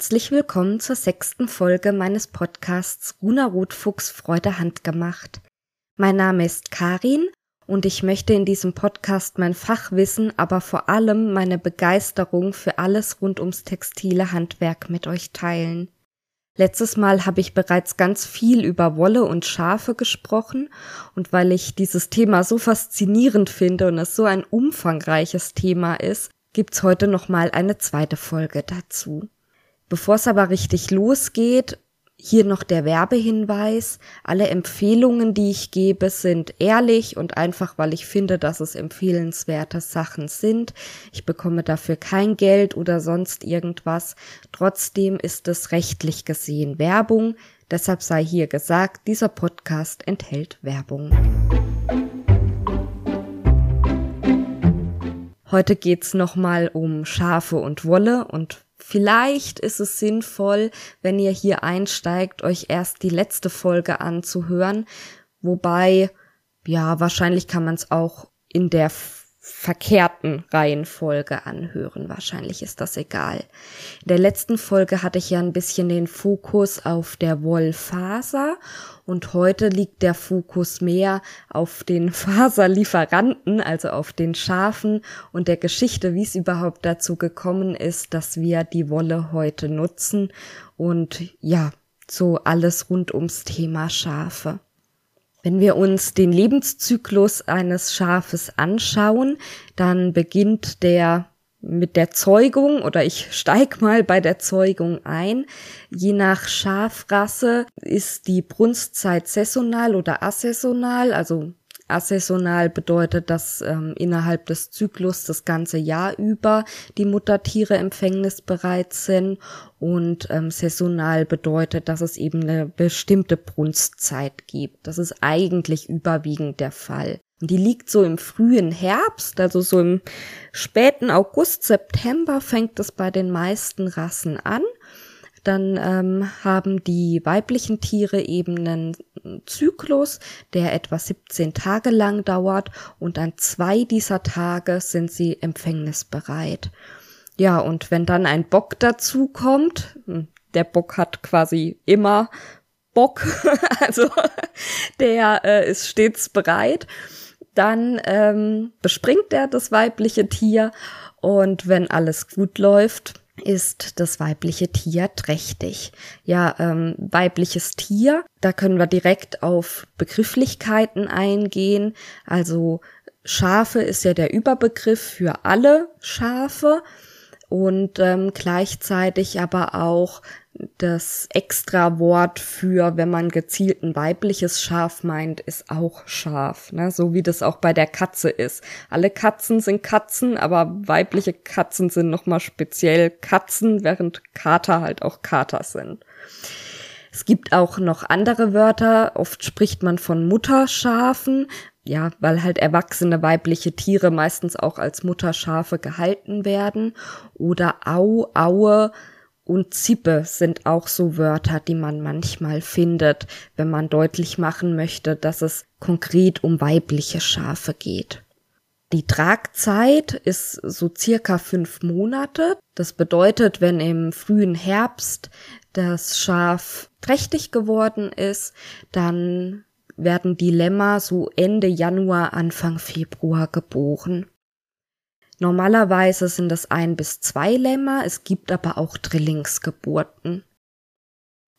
herzlich willkommen zur sechsten Folge meines Podcasts Runa Rotfuchs Freude handgemacht. Mein Name ist Karin und ich möchte in diesem Podcast mein Fachwissen, aber vor allem meine Begeisterung für alles rund ums textile Handwerk mit euch teilen. Letztes Mal habe ich bereits ganz viel über Wolle und Schafe gesprochen und weil ich dieses Thema so faszinierend finde und es so ein umfangreiches Thema ist, gibt's heute noch mal eine zweite Folge dazu. Bevor es aber richtig losgeht, hier noch der Werbehinweis. Alle Empfehlungen, die ich gebe, sind ehrlich und einfach, weil ich finde, dass es empfehlenswerte Sachen sind. Ich bekomme dafür kein Geld oder sonst irgendwas. Trotzdem ist es rechtlich gesehen Werbung. Deshalb sei hier gesagt, dieser Podcast enthält Werbung. Heute geht's nochmal um Schafe und Wolle und vielleicht ist es sinnvoll, wenn ihr hier einsteigt, euch erst die letzte Folge anzuhören, wobei, ja, wahrscheinlich kann man es auch in der verkehrten Reihenfolge anhören. Wahrscheinlich ist das egal. In der letzten Folge hatte ich ja ein bisschen den Fokus auf der Wollfaser und heute liegt der Fokus mehr auf den Faserlieferanten, also auf den Schafen und der Geschichte, wie es überhaupt dazu gekommen ist, dass wir die Wolle heute nutzen und ja, so alles rund ums Thema Schafe. Wenn wir uns den Lebenszyklus eines Schafes anschauen, dann beginnt der mit der Zeugung oder ich steig mal bei der Zeugung ein. Je nach Schafrasse ist die Brunstzeit saisonal oder assaisonal, also Assaisonal bedeutet, dass ähm, innerhalb des Zyklus das ganze Jahr über die Muttertiere empfängnisbereit sind und ähm, saisonal bedeutet, dass es eben eine bestimmte Brunstzeit gibt. Das ist eigentlich überwiegend der Fall. Und die liegt so im frühen Herbst, also so im späten August, September fängt es bei den meisten Rassen an dann ähm, haben die weiblichen Tiere eben einen Zyklus, der etwa 17 Tage lang dauert und an zwei dieser Tage sind sie empfängnisbereit. Ja, und wenn dann ein Bock dazu kommt, hm, der Bock hat quasi immer Bock, also der äh, ist stets bereit, dann ähm, bespringt er das weibliche Tier und wenn alles gut läuft, ist das weibliche Tier trächtig. Ja, ähm, weibliches Tier, da können wir direkt auf Begrifflichkeiten eingehen. Also Schafe ist ja der Überbegriff für alle Schafe und ähm, gleichzeitig aber auch das extra Wort für, wenn man gezielt ein weibliches Schaf meint, ist auch Schaf, ne? so wie das auch bei der Katze ist. Alle Katzen sind Katzen, aber weibliche Katzen sind nochmal speziell Katzen, während Kater halt auch Kater sind. Es gibt auch noch andere Wörter. Oft spricht man von Mutterschafen, ja, weil halt erwachsene weibliche Tiere meistens auch als Mutterschafe gehalten werden. Oder Au, Aue, und Zippe sind auch so Wörter, die man manchmal findet, wenn man deutlich machen möchte, dass es konkret um weibliche Schafe geht. Die Tragzeit ist so circa fünf Monate. Das bedeutet, wenn im frühen Herbst das Schaf trächtig geworden ist, dann werden die Lämmer so Ende Januar, Anfang Februar geboren. Normalerweise sind es ein bis zwei Lämmer, es gibt aber auch Drillingsgeburten.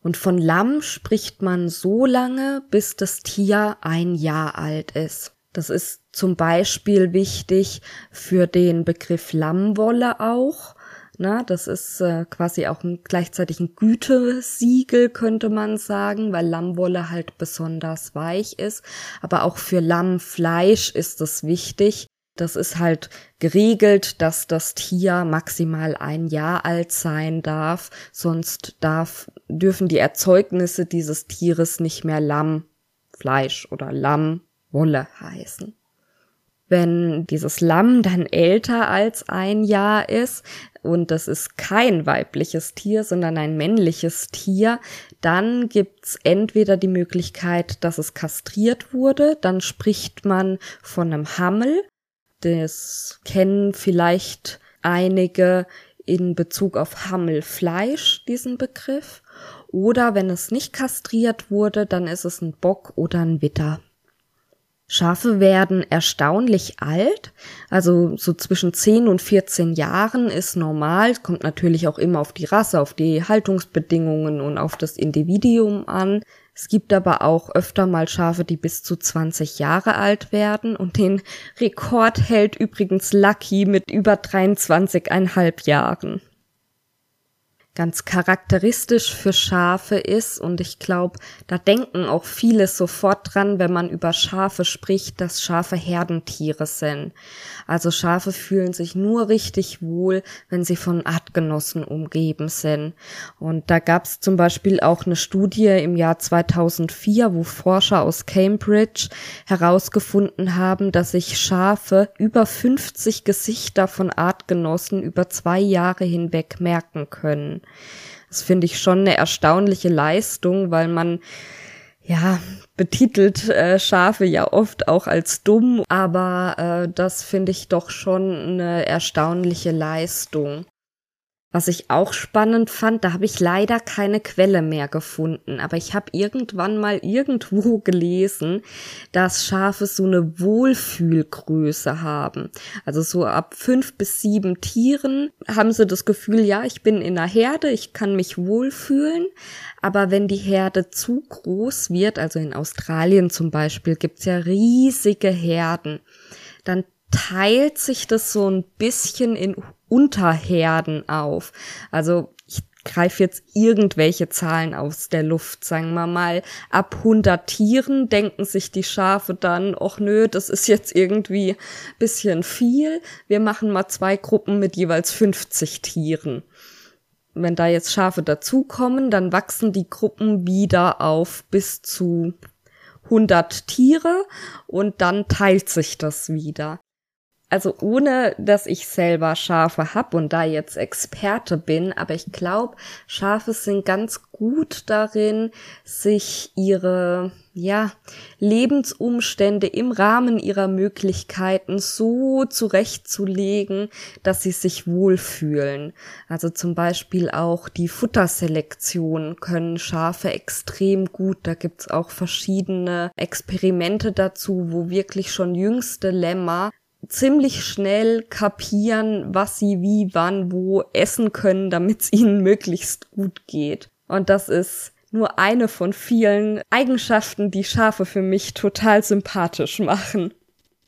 Und von Lamm spricht man so lange, bis das Tier ein Jahr alt ist. Das ist zum Beispiel wichtig für den Begriff Lammwolle auch. Na, das ist äh, quasi auch ein, gleichzeitig ein Gütesiegel, könnte man sagen, weil Lammwolle halt besonders weich ist. Aber auch für Lammfleisch ist es wichtig, das ist halt geregelt, dass das Tier maximal ein Jahr alt sein darf, sonst darf, dürfen die Erzeugnisse dieses Tieres nicht mehr Lammfleisch oder Lammwolle heißen. Wenn dieses Lamm dann älter als ein Jahr ist und das ist kein weibliches Tier, sondern ein männliches Tier, dann gibt's entweder die Möglichkeit, dass es kastriert wurde, dann spricht man von einem Hammel, das kennen vielleicht einige in Bezug auf Hammelfleisch diesen Begriff. Oder wenn es nicht kastriert wurde, dann ist es ein Bock oder ein Witter. Schafe werden erstaunlich alt, also so zwischen 10 und 14 Jahren ist normal, kommt natürlich auch immer auf die Rasse, auf die Haltungsbedingungen und auf das Individuum an. Es gibt aber auch öfter mal Schafe, die bis zu 20 Jahre alt werden und den Rekord hält übrigens Lucky mit über 23,5 Jahren ganz charakteristisch für Schafe ist. Und ich glaube, da denken auch viele sofort dran, wenn man über Schafe spricht, dass Schafe Herdentiere sind. Also Schafe fühlen sich nur richtig wohl, wenn sie von Artgenossen umgeben sind. Und da gab es zum Beispiel auch eine Studie im Jahr 2004, wo Forscher aus Cambridge herausgefunden haben, dass sich Schafe über 50 Gesichter von Artgenossen über zwei Jahre hinweg merken können. Das finde ich schon eine erstaunliche Leistung, weil man ja, betitelt äh, Schafe ja oft auch als dumm, aber äh, das finde ich doch schon eine erstaunliche Leistung. Was ich auch spannend fand, da habe ich leider keine Quelle mehr gefunden, aber ich habe irgendwann mal irgendwo gelesen, dass Schafe so eine Wohlfühlgröße haben. Also so ab fünf bis sieben Tieren haben sie das Gefühl, ja, ich bin in einer Herde, ich kann mich wohlfühlen. Aber wenn die Herde zu groß wird, also in Australien zum Beispiel gibt's ja riesige Herden, dann teilt sich das so ein bisschen in Unterherden auf. Also ich greife jetzt irgendwelche Zahlen aus der Luft, sagen wir mal, ab 100 Tieren denken sich die Schafe dann, ach nö, das ist jetzt irgendwie bisschen viel, wir machen mal zwei Gruppen mit jeweils 50 Tieren. Wenn da jetzt Schafe dazukommen, dann wachsen die Gruppen wieder auf bis zu 100 Tiere und dann teilt sich das wieder also ohne dass ich selber Schafe hab und da jetzt Experte bin, aber ich glaube, Schafe sind ganz gut darin, sich ihre ja, Lebensumstände im Rahmen ihrer Möglichkeiten so zurechtzulegen, dass sie sich wohlfühlen. Also zum Beispiel auch die Futterselektion können Schafe extrem gut. Da gibt's auch verschiedene Experimente dazu, wo wirklich schon jüngste Lämmer ziemlich schnell kapieren, was sie wie, wann, wo essen können, damit es ihnen möglichst gut geht. Und das ist nur eine von vielen Eigenschaften, die Schafe für mich total sympathisch machen.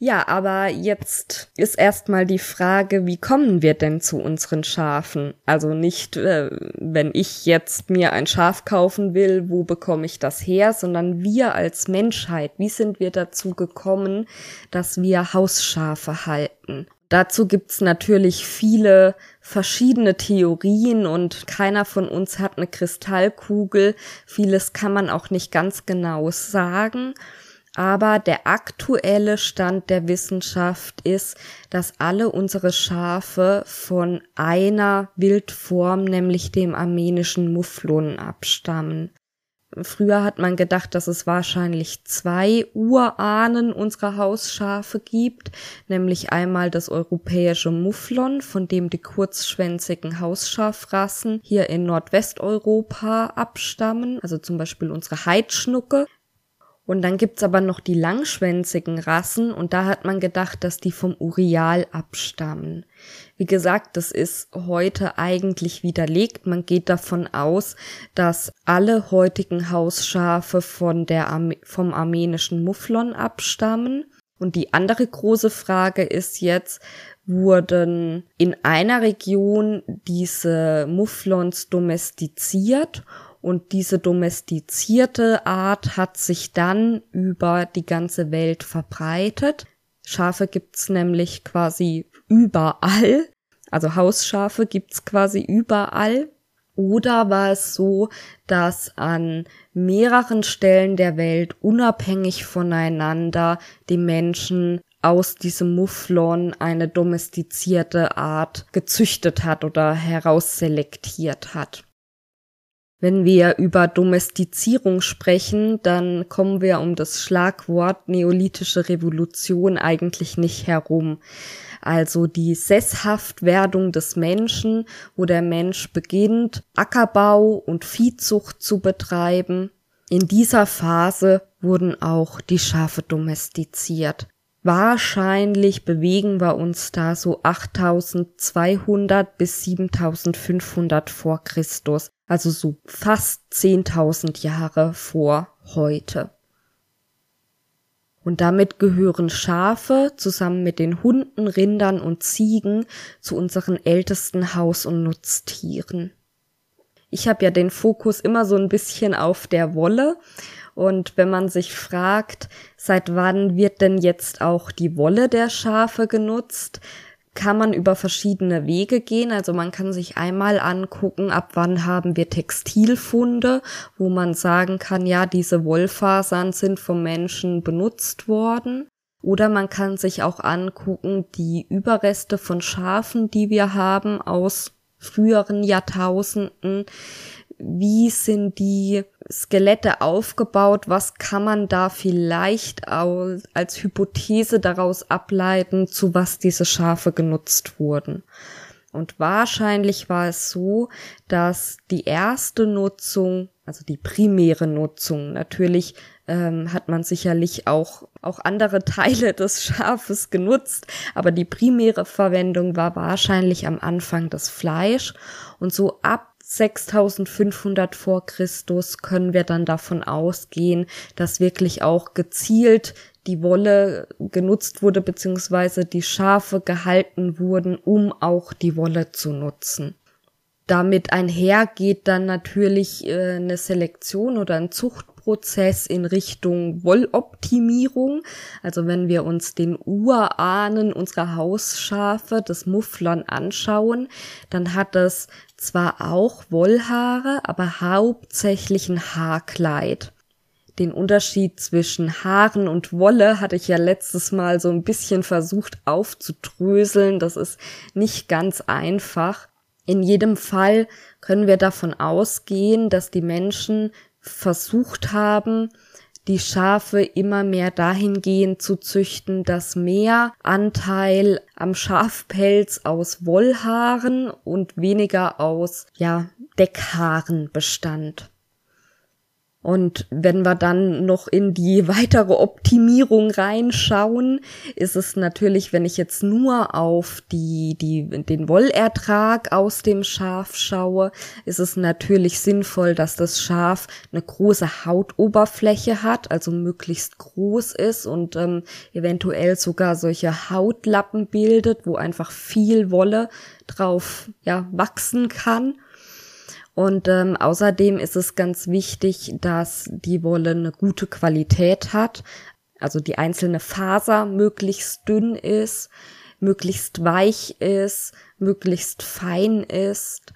Ja, aber jetzt ist erstmal die Frage, wie kommen wir denn zu unseren Schafen? Also nicht, äh, wenn ich jetzt mir ein Schaf kaufen will, wo bekomme ich das her, sondern wir als Menschheit, wie sind wir dazu gekommen, dass wir Hausschafe halten? Dazu gibt's natürlich viele verschiedene Theorien und keiner von uns hat eine Kristallkugel. Vieles kann man auch nicht ganz genau sagen. Aber der aktuelle Stand der Wissenschaft ist, dass alle unsere Schafe von einer Wildform, nämlich dem armenischen Mufflon, abstammen. Früher hat man gedacht, dass es wahrscheinlich zwei Urahnen unserer Hausschafe gibt, nämlich einmal das europäische Mufflon, von dem die kurzschwänzigen Hausschafrassen hier in Nordwesteuropa abstammen, also zum Beispiel unsere Heidschnucke, und dann gibt's aber noch die langschwänzigen Rassen und da hat man gedacht, dass die vom Urial abstammen. Wie gesagt, das ist heute eigentlich widerlegt. Man geht davon aus, dass alle heutigen Hausschafe von der Arme vom armenischen Mufflon abstammen. Und die andere große Frage ist jetzt, wurden in einer Region diese Mufflons domestiziert und diese domestizierte Art hat sich dann über die ganze Welt verbreitet. Schafe gibt's nämlich quasi überall. Also Hausschafe gibt's quasi überall. Oder war es so, dass an mehreren Stellen der Welt unabhängig voneinander die Menschen aus diesem Mufflon eine domestizierte Art gezüchtet hat oder herausselektiert hat. Wenn wir über Domestizierung sprechen, dann kommen wir um das Schlagwort neolithische Revolution eigentlich nicht herum. also die Sesshaftwerdung des Menschen, wo der Mensch beginnt, Ackerbau und Viehzucht zu betreiben. In dieser Phase wurden auch die Schafe domestiziert. Wahrscheinlich bewegen wir uns da so 8200 bis 7500 vor Christus, also so fast 10.000 Jahre vor heute. Und damit gehören Schafe zusammen mit den Hunden, Rindern und Ziegen zu unseren ältesten Haus- und Nutztieren. Ich habe ja den Fokus immer so ein bisschen auf der Wolle und wenn man sich fragt, seit wann wird denn jetzt auch die Wolle der Schafe genutzt, kann man über verschiedene Wege gehen. Also man kann sich einmal angucken, ab wann haben wir Textilfunde, wo man sagen kann, ja, diese Wollfasern sind vom Menschen benutzt worden. Oder man kann sich auch angucken, die Überreste von Schafen, die wir haben aus früheren Jahrtausenden, wie sind die Skelette aufgebaut, was kann man da vielleicht als Hypothese daraus ableiten, zu was diese Schafe genutzt wurden. Und wahrscheinlich war es so, dass die erste Nutzung, also die primäre Nutzung, natürlich ähm, hat man sicherlich auch, auch andere Teile des Schafes genutzt, aber die primäre Verwendung war wahrscheinlich am Anfang das Fleisch. Und so ab 6500 vor Christus können wir dann davon ausgehen, dass wirklich auch gezielt die Wolle genutzt wurde, beziehungsweise die Schafe gehalten wurden, um auch die Wolle zu nutzen. Damit einher geht dann natürlich äh, eine Selektion oder ein Zuchtprozess in Richtung Wolloptimierung. Also wenn wir uns den Urahnen unserer Hausschafe, des Mufflern anschauen, dann hat es zwar auch Wollhaare, aber hauptsächlich ein Haarkleid. Den Unterschied zwischen Haaren und Wolle hatte ich ja letztes Mal so ein bisschen versucht aufzudröseln. Das ist nicht ganz einfach. In jedem Fall können wir davon ausgehen, dass die Menschen versucht haben, die Schafe immer mehr dahingehend zu züchten, dass mehr Anteil am Schafpelz aus Wollhaaren und weniger aus, ja, Deckhaaren bestand. Und wenn wir dann noch in die weitere Optimierung reinschauen, ist es natürlich, wenn ich jetzt nur auf die, die, den Wollertrag aus dem Schaf schaue, ist es natürlich sinnvoll, dass das Schaf eine große Hautoberfläche hat, also möglichst groß ist und ähm, eventuell sogar solche Hautlappen bildet, wo einfach viel Wolle drauf ja, wachsen kann. Und ähm, außerdem ist es ganz wichtig, dass die Wolle eine gute Qualität hat, also die einzelne Faser möglichst dünn ist, möglichst weich ist, möglichst fein ist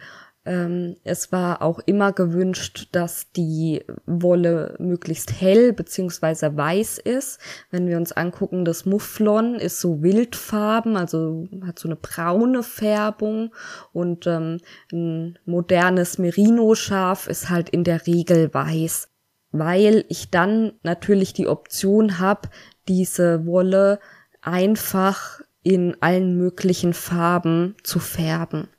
es war auch immer gewünscht, dass die Wolle möglichst hell beziehungsweise weiß ist. Wenn wir uns angucken, das Mufflon ist so wildfarben, also hat so eine braune Färbung und ähm, ein modernes Merino-Schaf ist halt in der Regel weiß, weil ich dann natürlich die Option habe, diese Wolle einfach in allen möglichen Farben zu färben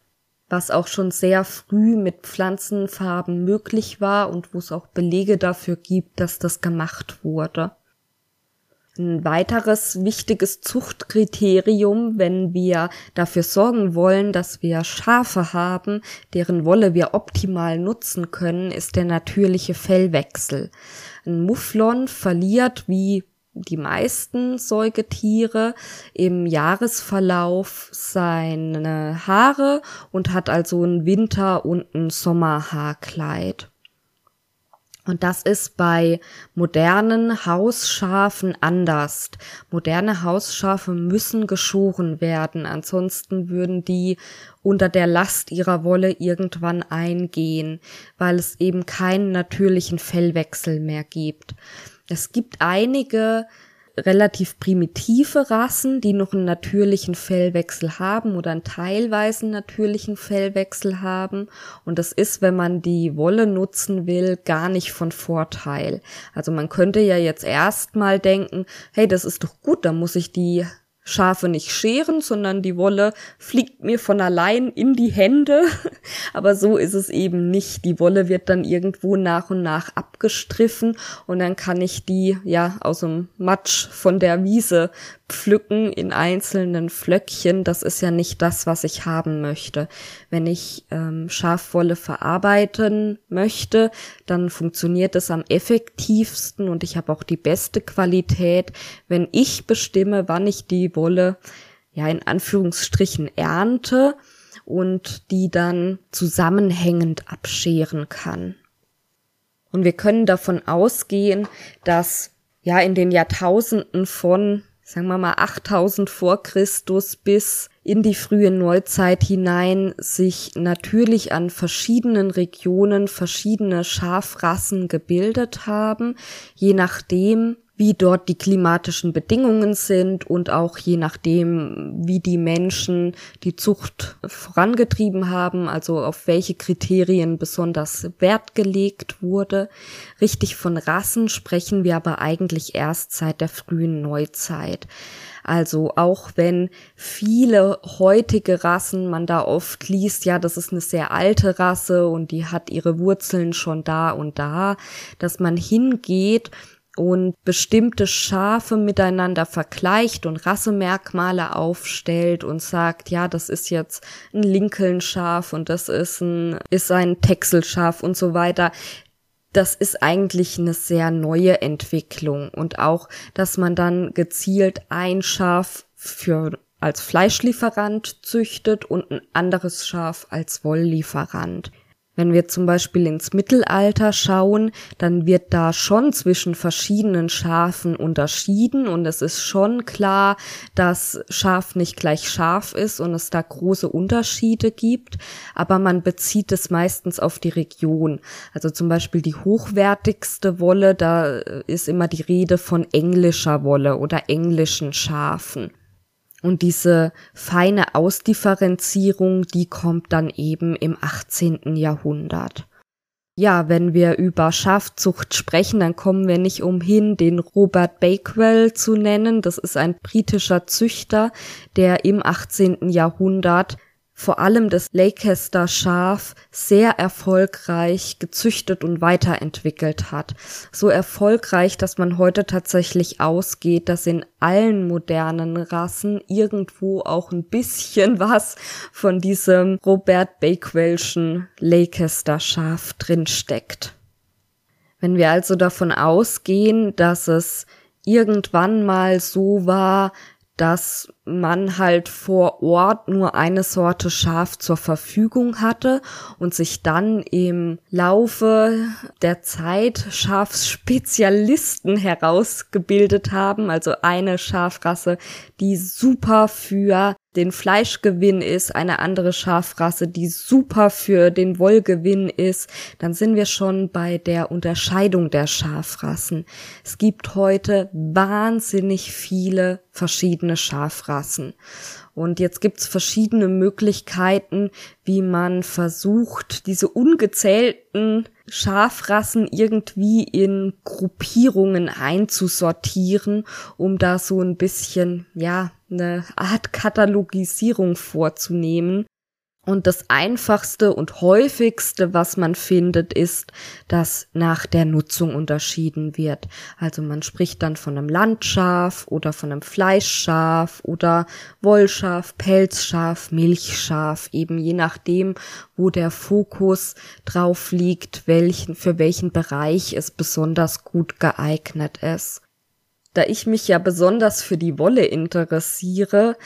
was auch schon sehr früh mit Pflanzenfarben möglich war und wo es auch Belege dafür gibt, dass das gemacht wurde. Ein weiteres wichtiges Zuchtkriterium, wenn wir dafür sorgen wollen, dass wir Schafe haben, deren Wolle wir optimal nutzen können, ist der natürliche Fellwechsel. Ein Mufflon verliert wie die meisten Säugetiere im Jahresverlauf seine Haare und hat also ein Winter- und ein Sommerhaarkleid. Und das ist bei modernen Hausschafen anders. Moderne Hausschafe müssen geschoren werden, ansonsten würden die unter der Last ihrer Wolle irgendwann eingehen, weil es eben keinen natürlichen Fellwechsel mehr gibt. Es gibt einige relativ primitive Rassen, die noch einen natürlichen Fellwechsel haben oder einen teilweise natürlichen Fellwechsel haben. Und das ist, wenn man die Wolle nutzen will, gar nicht von Vorteil. Also man könnte ja jetzt erstmal denken, hey, das ist doch gut, dann muss ich die Schafe nicht scheren, sondern die Wolle fliegt mir von allein in die Hände. Aber so ist es eben nicht. Die Wolle wird dann irgendwo nach und nach abgestriffen und dann kann ich die ja aus dem Matsch von der Wiese pflücken in einzelnen Flöckchen. Das ist ja nicht das, was ich haben möchte. Wenn ich ähm, Schafwolle verarbeiten möchte, dann funktioniert es am effektivsten und ich habe auch die beste Qualität, wenn ich bestimme, wann ich die Wolle ja in Anführungsstrichen ernte und die dann zusammenhängend abscheren kann. Und wir können davon ausgehen, dass ja in den Jahrtausenden von sagen wir mal 8000 vor Christus bis in die frühe Neuzeit hinein sich natürlich an verschiedenen Regionen verschiedene Schafrassen gebildet haben, je nachdem, wie dort die klimatischen Bedingungen sind und auch je nachdem, wie die Menschen die Zucht vorangetrieben haben, also auf welche Kriterien besonders Wert gelegt wurde. Richtig von Rassen sprechen wir aber eigentlich erst seit der frühen Neuzeit. Also auch wenn viele heutige Rassen, man da oft liest, ja, das ist eine sehr alte Rasse und die hat ihre Wurzeln schon da und da, dass man hingeht und bestimmte Schafe miteinander vergleicht und Rassemerkmale aufstellt und sagt, ja, das ist jetzt ein Lincoln-Schaf und das ist ein, ist ein Texelschaf und so weiter. Das ist eigentlich eine sehr neue Entwicklung und auch, dass man dann gezielt ein Schaf für als Fleischlieferant züchtet und ein anderes Schaf als Wolllieferant. Wenn wir zum Beispiel ins Mittelalter schauen, dann wird da schon zwischen verschiedenen Schafen unterschieden und es ist schon klar, dass Schaf nicht gleich Schaf ist und es da große Unterschiede gibt, aber man bezieht es meistens auf die Region. Also zum Beispiel die hochwertigste Wolle, da ist immer die Rede von englischer Wolle oder englischen Schafen. Und diese feine Ausdifferenzierung, die kommt dann eben im 18. Jahrhundert. Ja, wenn wir über Schafzucht sprechen, dann kommen wir nicht umhin, den Robert Bakewell zu nennen. Das ist ein britischer Züchter, der im 18. Jahrhundert vor allem das Leicester Schaf sehr erfolgreich gezüchtet und weiterentwickelt hat. So erfolgreich, dass man heute tatsächlich ausgeht, dass in allen modernen Rassen irgendwo auch ein bisschen was von diesem Robert Bakewellschen Leicester Schaf drinsteckt. Wenn wir also davon ausgehen, dass es irgendwann mal so war, dass man halt vor Ort nur eine Sorte Schaf zur Verfügung hatte und sich dann im Laufe der Zeit Schafspezialisten herausgebildet haben, also eine Schafrasse, die super für den Fleischgewinn ist, eine andere Schafrasse, die super für den Wollgewinn ist, dann sind wir schon bei der Unterscheidung der Schafrassen. Es gibt heute wahnsinnig viele verschiedene Schafrassen. Und jetzt gibt's verschiedene Möglichkeiten, wie man versucht, diese ungezählten Schafrassen irgendwie in Gruppierungen einzusortieren, um da so ein bisschen, ja, eine Art Katalogisierung vorzunehmen. Und das einfachste und häufigste, was man findet, ist, dass nach der Nutzung unterschieden wird. Also man spricht dann von einem Landschaf oder von einem Fleischschaf oder Wollschaf, Pelzschaf, Milchschaf, eben je nachdem, wo der Fokus drauf liegt, welchen, für welchen Bereich es besonders gut geeignet ist. Da ich mich ja besonders für die Wolle interessiere,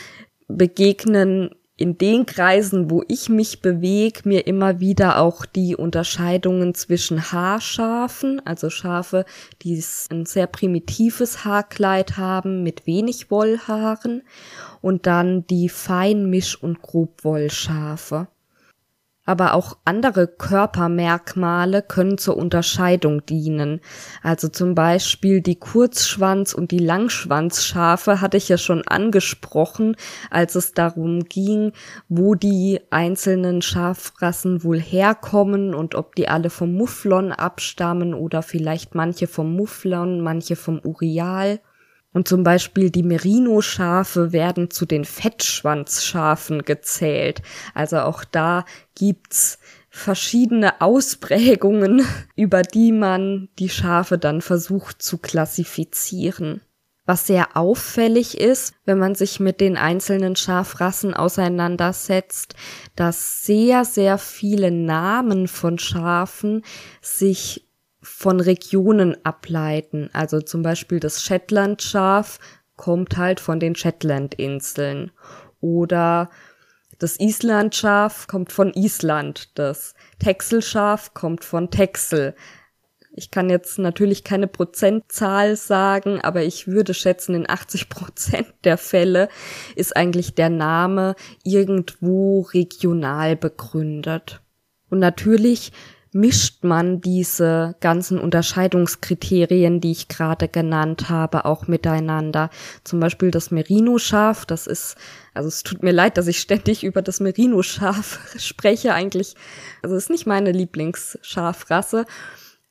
begegnen in den Kreisen, wo ich mich bewege, mir immer wieder auch die Unterscheidungen zwischen Haarschafen, also Schafe, die ein sehr primitives Haarkleid haben mit wenig Wollhaaren und dann die Feinmisch- und Grobwollschafe aber auch andere Körpermerkmale können zur Unterscheidung dienen. Also zum Beispiel die Kurzschwanz- und die Langschwanzschafe hatte ich ja schon angesprochen, als es darum ging, wo die einzelnen Schafrassen wohl herkommen und ob die alle vom Mufflon abstammen oder vielleicht manche vom Mufflon, manche vom Urial. Und zum Beispiel die Merino-Schafe werden zu den Fettschwanzschafen gezählt. Also auch da gibt's verschiedene Ausprägungen, über die man die Schafe dann versucht zu klassifizieren. Was sehr auffällig ist, wenn man sich mit den einzelnen Schafrassen auseinandersetzt, dass sehr, sehr viele Namen von Schafen sich von Regionen ableiten. Also zum Beispiel das Shetland-Schaf kommt halt von den Shetland-Inseln. Oder das Island-Schaf kommt von Island. Das Texelschaf kommt von Texel. Ich kann jetzt natürlich keine Prozentzahl sagen, aber ich würde schätzen, in 80 Prozent der Fälle ist eigentlich der Name irgendwo regional begründet. Und natürlich mischt man diese ganzen Unterscheidungskriterien, die ich gerade genannt habe, auch miteinander. Zum Beispiel das Merino-Schaf, das ist, also es tut mir leid, dass ich ständig über das Merino-Schaf spreche, eigentlich, also es ist nicht meine Lieblingsschafrasse,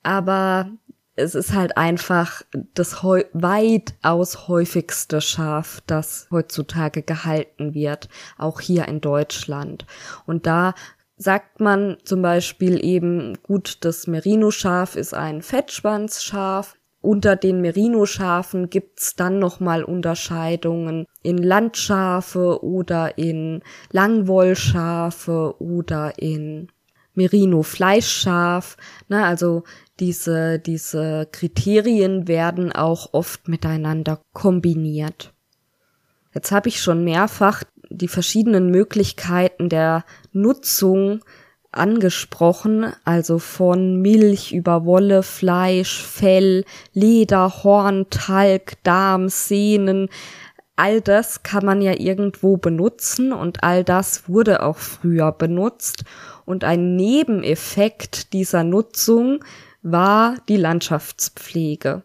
aber es ist halt einfach das heu weitaus häufigste Schaf, das heutzutage gehalten wird, auch hier in Deutschland. Und da sagt man zum Beispiel eben, gut, das Merino-Schaf ist ein Fettschwanzschaf. Unter den Merino-Schafen gibt's dann nochmal Unterscheidungen in Landschafe oder in Langwollschafe oder in Merino-Fleischschaf. Ne, also diese, diese Kriterien werden auch oft miteinander kombiniert. Jetzt habe ich schon mehrfach die verschiedenen Möglichkeiten der Nutzung angesprochen, also von Milch über Wolle, Fleisch, Fell, Leder, Horn, Talg, Darm, Sehnen. All das kann man ja irgendwo benutzen und all das wurde auch früher benutzt. Und ein Nebeneffekt dieser Nutzung war die Landschaftspflege.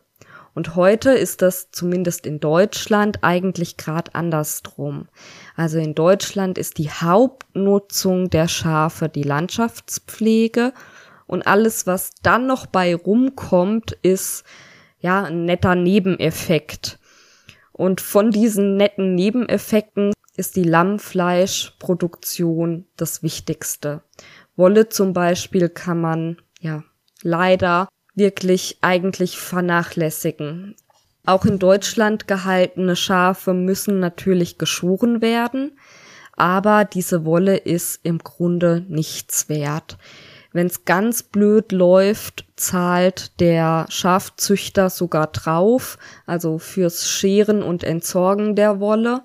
Und heute ist das zumindest in Deutschland eigentlich gerade andersrum. Also in Deutschland ist die Hauptnutzung der Schafe die Landschaftspflege und alles, was dann noch bei rumkommt, ist ja ein netter Nebeneffekt. Und von diesen netten Nebeneffekten ist die Lammfleischproduktion das Wichtigste. Wolle zum Beispiel kann man ja leider wirklich eigentlich vernachlässigen. Auch in Deutschland gehaltene Schafe müssen natürlich geschoren werden, aber diese Wolle ist im Grunde nichts wert. Wenn es ganz blöd läuft, zahlt der Schafzüchter sogar drauf, also fürs Scheren und Entsorgen der Wolle.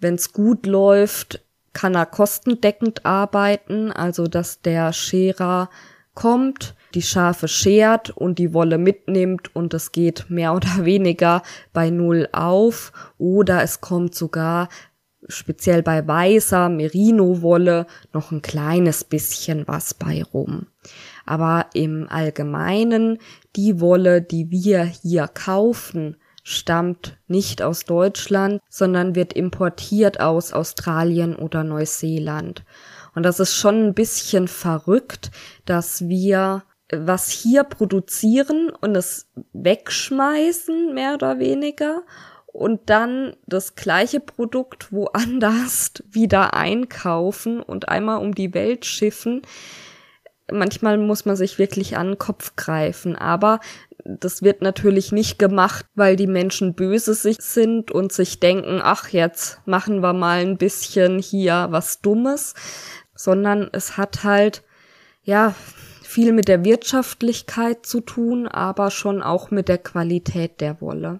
Wenn es gut läuft, kann er kostendeckend arbeiten, also dass der Scherer kommt, die Schafe schert und die Wolle mitnimmt und es geht mehr oder weniger bei Null auf oder es kommt sogar speziell bei weißer Merino-Wolle noch ein kleines bisschen was bei rum. Aber im Allgemeinen, die Wolle, die wir hier kaufen, stammt nicht aus Deutschland, sondern wird importiert aus Australien oder Neuseeland. Und das ist schon ein bisschen verrückt, dass wir was hier produzieren und es wegschmeißen, mehr oder weniger, und dann das gleiche Produkt woanders wieder einkaufen und einmal um die Welt schiffen. Manchmal muss man sich wirklich an den Kopf greifen, aber das wird natürlich nicht gemacht, weil die Menschen böse sich sind und sich denken, ach, jetzt machen wir mal ein bisschen hier was Dummes, sondern es hat halt, ja, viel mit der Wirtschaftlichkeit zu tun, aber schon auch mit der Qualität der Wolle.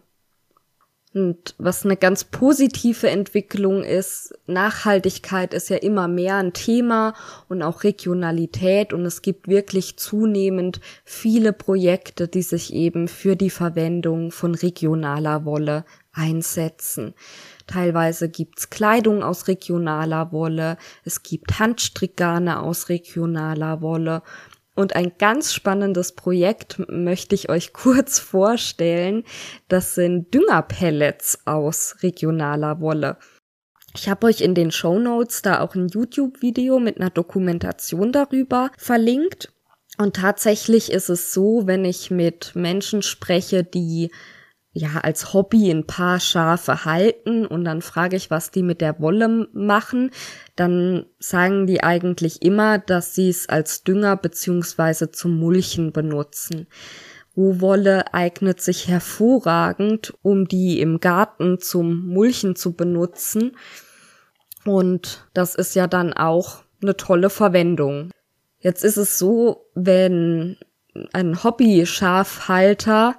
Und was eine ganz positive Entwicklung ist, Nachhaltigkeit ist ja immer mehr ein Thema und auch Regionalität und es gibt wirklich zunehmend viele Projekte, die sich eben für die Verwendung von regionaler Wolle einsetzen. Teilweise gibt's Kleidung aus regionaler Wolle, es gibt Handstrickgarne aus regionaler Wolle und ein ganz spannendes Projekt möchte ich euch kurz vorstellen. Das sind Düngerpellets aus regionaler Wolle. Ich habe euch in den Show Notes da auch ein YouTube-Video mit einer Dokumentation darüber verlinkt. Und tatsächlich ist es so, wenn ich mit Menschen spreche, die ja als Hobby ein paar Schafe halten und dann frage ich, was die mit der Wolle machen, dann sagen die eigentlich immer, dass sie es als Dünger beziehungsweise zum Mulchen benutzen. Rohwolle eignet sich hervorragend, um die im Garten zum Mulchen zu benutzen. Und das ist ja dann auch eine tolle Verwendung. Jetzt ist es so, wenn ein Hobby-Schafhalter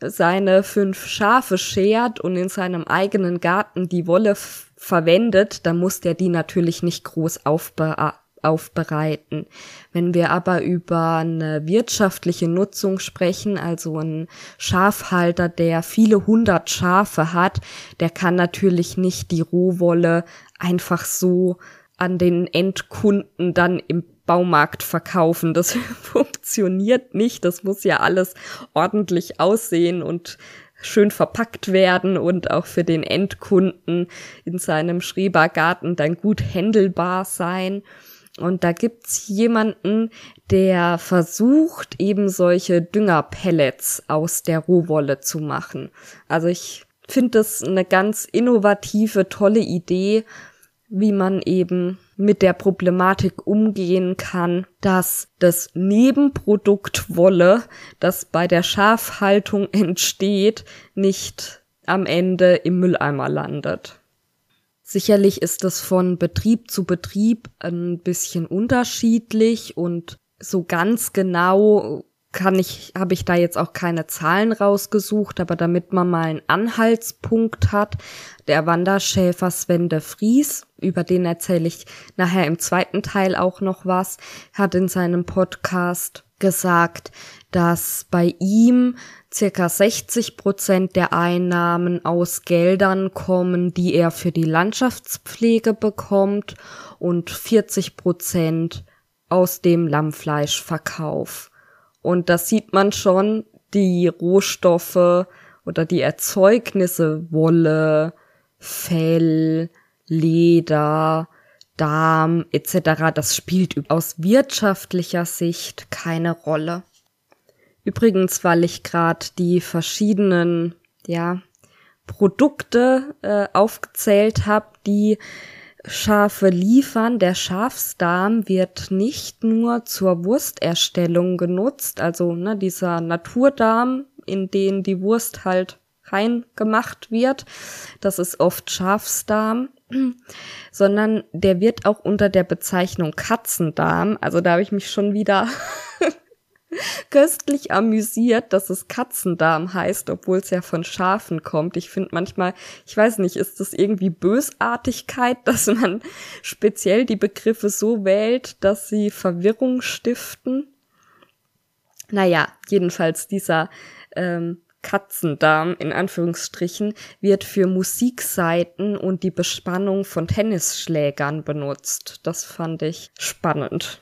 seine fünf Schafe schert und in seinem eigenen Garten die Wolle verwendet, dann muss der die natürlich nicht groß aufbe aufbereiten. Wenn wir aber über eine wirtschaftliche Nutzung sprechen, also ein Schafhalter, der viele hundert Schafe hat, der kann natürlich nicht die Rohwolle einfach so an den Endkunden dann im Baumarkt verkaufen. Das funktioniert nicht. Das muss ja alles ordentlich aussehen und schön verpackt werden und auch für den Endkunden in seinem Schrebergarten dann gut händelbar sein. Und da gibt's jemanden, der versucht, eben solche Düngerpellets aus der Rohwolle zu machen. Also ich finde das eine ganz innovative, tolle Idee, wie man eben mit der Problematik umgehen kann, dass das Nebenprodukt Wolle, das bei der Schafhaltung entsteht, nicht am Ende im Mülleimer landet. Sicherlich ist das von Betrieb zu Betrieb ein bisschen unterschiedlich und so ganz genau kann ich, habe ich da jetzt auch keine Zahlen rausgesucht, aber damit man mal einen Anhaltspunkt hat, der Wanderschäfer Sven de Vries, über den erzähle ich nachher im zweiten Teil auch noch was, hat in seinem Podcast gesagt, dass bei ihm circa 60 Prozent der Einnahmen aus Geldern kommen, die er für die Landschaftspflege bekommt und 40 Prozent aus dem Lammfleischverkauf. Und das sieht man schon, die Rohstoffe oder die Erzeugnisse Wolle, Fell, Leder, Darm etc. Das spielt aus wirtschaftlicher Sicht keine Rolle. Übrigens, weil ich gerade die verschiedenen ja Produkte äh, aufgezählt habe, die Schafe liefern. Der Schafsdarm wird nicht nur zur Wursterstellung genutzt, also ne, dieser Naturdarm, in den die Wurst halt reingemacht wird. Das ist oft Schafsdarm, sondern der wird auch unter der Bezeichnung Katzendarm, also da habe ich mich schon wieder köstlich amüsiert, dass es Katzendarm heißt, obwohl es ja von Schafen kommt. Ich finde manchmal, ich weiß nicht, ist das irgendwie Bösartigkeit, dass man speziell die Begriffe so wählt, dass sie Verwirrung stiften? Naja, jedenfalls dieser ähm, Katzendarm in Anführungsstrichen wird für Musikseiten und die Bespannung von Tennisschlägern benutzt. Das fand ich spannend.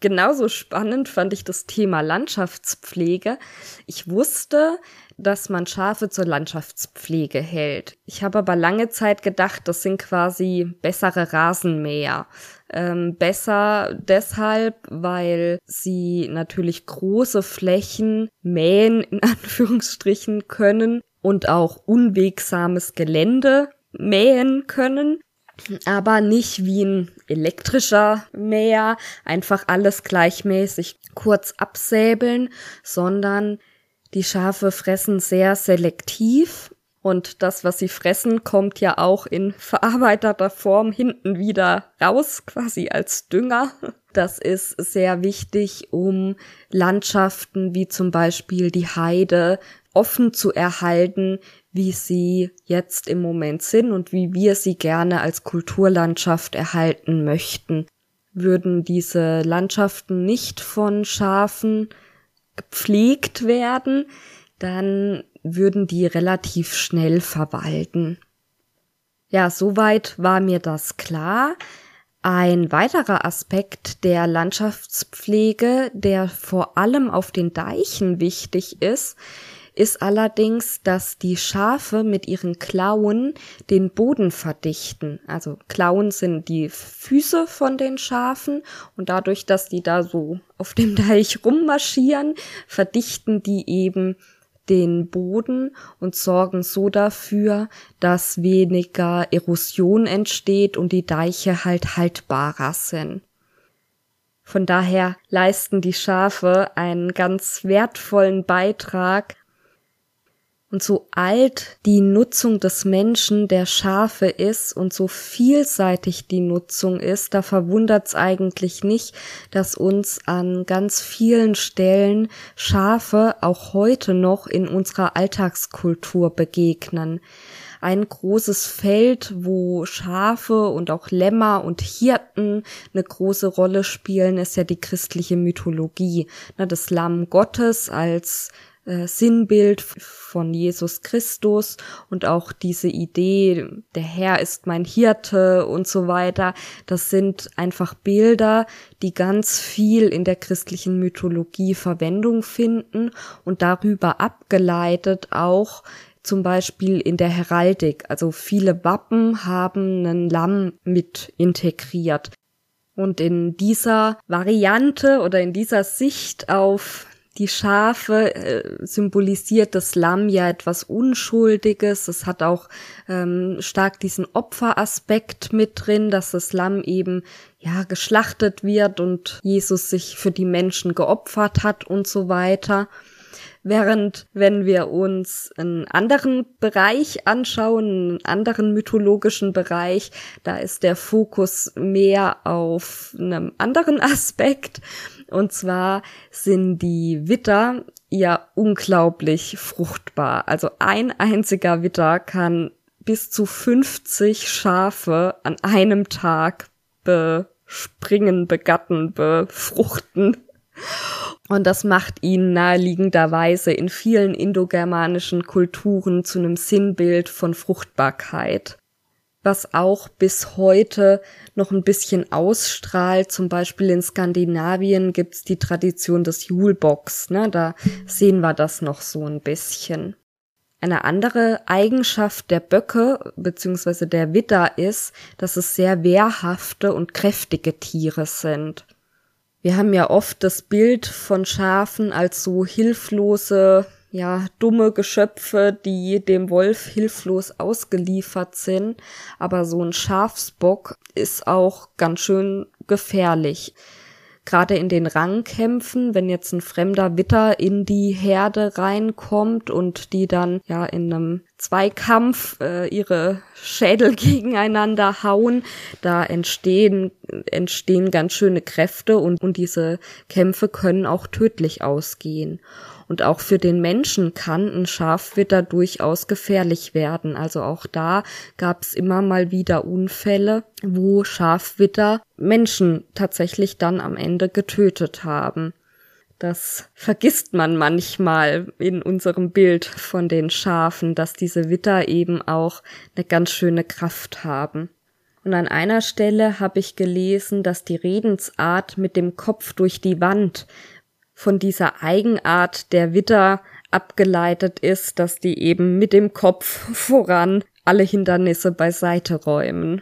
Genauso spannend fand ich das Thema Landschaftspflege. Ich wusste, dass man Schafe zur Landschaftspflege hält. Ich habe aber lange Zeit gedacht, das sind quasi bessere Rasenmäher. Ähm, besser deshalb, weil sie natürlich große Flächen mähen, in Anführungsstrichen, können und auch unwegsames Gelände mähen können aber nicht wie ein elektrischer Mäher, einfach alles gleichmäßig kurz absäbeln, sondern die Schafe fressen sehr selektiv und das, was sie fressen, kommt ja auch in verarbeiteter Form hinten wieder raus, quasi als Dünger. Das ist sehr wichtig, um Landschaften wie zum Beispiel die Heide offen zu erhalten, wie sie jetzt im Moment sind und wie wir sie gerne als Kulturlandschaft erhalten möchten. Würden diese Landschaften nicht von Schafen gepflegt werden, dann würden die relativ schnell verwalten. Ja, soweit war mir das klar. Ein weiterer Aspekt der Landschaftspflege, der vor allem auf den Deichen wichtig ist, ist allerdings, dass die Schafe mit ihren Klauen den Boden verdichten. Also Klauen sind die Füße von den Schafen und dadurch, dass die da so auf dem Deich rummarschieren, verdichten die eben den Boden und sorgen so dafür, dass weniger Erosion entsteht und die Deiche halt haltbarer sind. Von daher leisten die Schafe einen ganz wertvollen Beitrag und so alt die Nutzung des Menschen der Schafe ist und so vielseitig die Nutzung ist, da verwundert's eigentlich nicht, dass uns an ganz vielen Stellen Schafe auch heute noch in unserer Alltagskultur begegnen ein großes Feld, wo Schafe und auch Lämmer und Hirten eine große Rolle spielen, ist ja die christliche Mythologie. Das Lamm Gottes als äh, Sinnbild von Jesus Christus und auch diese Idee, der Herr ist mein Hirte und so weiter, das sind einfach Bilder, die ganz viel in der christlichen Mythologie Verwendung finden und darüber abgeleitet auch zum Beispiel in der Heraldik. Also viele Wappen haben einen Lamm mit integriert. Und in dieser Variante oder in dieser Sicht auf die Schafe äh, symbolisiert das Lamm ja etwas Unschuldiges. Es hat auch ähm, stark diesen Opferaspekt mit drin, dass das Lamm eben ja geschlachtet wird und Jesus sich für die Menschen geopfert hat und so weiter. Während wenn wir uns einen anderen Bereich anschauen, einen anderen mythologischen Bereich, da ist der Fokus mehr auf einem anderen Aspekt. Und zwar sind die Witter ja unglaublich fruchtbar. Also ein einziger Witter kann bis zu 50 Schafe an einem Tag bespringen, begatten, befruchten. Und das macht ihn naheliegenderweise in vielen indogermanischen Kulturen zu einem Sinnbild von Fruchtbarkeit. Was auch bis heute noch ein bisschen ausstrahlt, zum Beispiel in Skandinavien gibt's die Tradition des Julebox, ne, da sehen wir das noch so ein bisschen. Eine andere Eigenschaft der Böcke bzw. der Widder ist, dass es sehr wehrhafte und kräftige Tiere sind. Wir haben ja oft das Bild von Schafen als so hilflose, ja, dumme Geschöpfe, die dem Wolf hilflos ausgeliefert sind. Aber so ein Schafsbock ist auch ganz schön gefährlich gerade in den Rangkämpfen, wenn jetzt ein fremder Witter in die Herde reinkommt und die dann ja in einem Zweikampf äh, ihre Schädel gegeneinander hauen, da entstehen entstehen ganz schöne Kräfte und und diese Kämpfe können auch tödlich ausgehen. Und auch für den Menschen kann ein Schafwitter durchaus gefährlich werden. Also auch da gab es immer mal wieder Unfälle, wo Schafwitter Menschen tatsächlich dann am Ende getötet haben. Das vergisst man manchmal in unserem Bild von den Schafen, dass diese Witter eben auch eine ganz schöne Kraft haben. Und an einer Stelle habe ich gelesen, dass die Redensart mit dem Kopf durch die Wand von dieser Eigenart der Witter abgeleitet ist, dass die eben mit dem Kopf voran alle Hindernisse beiseite räumen.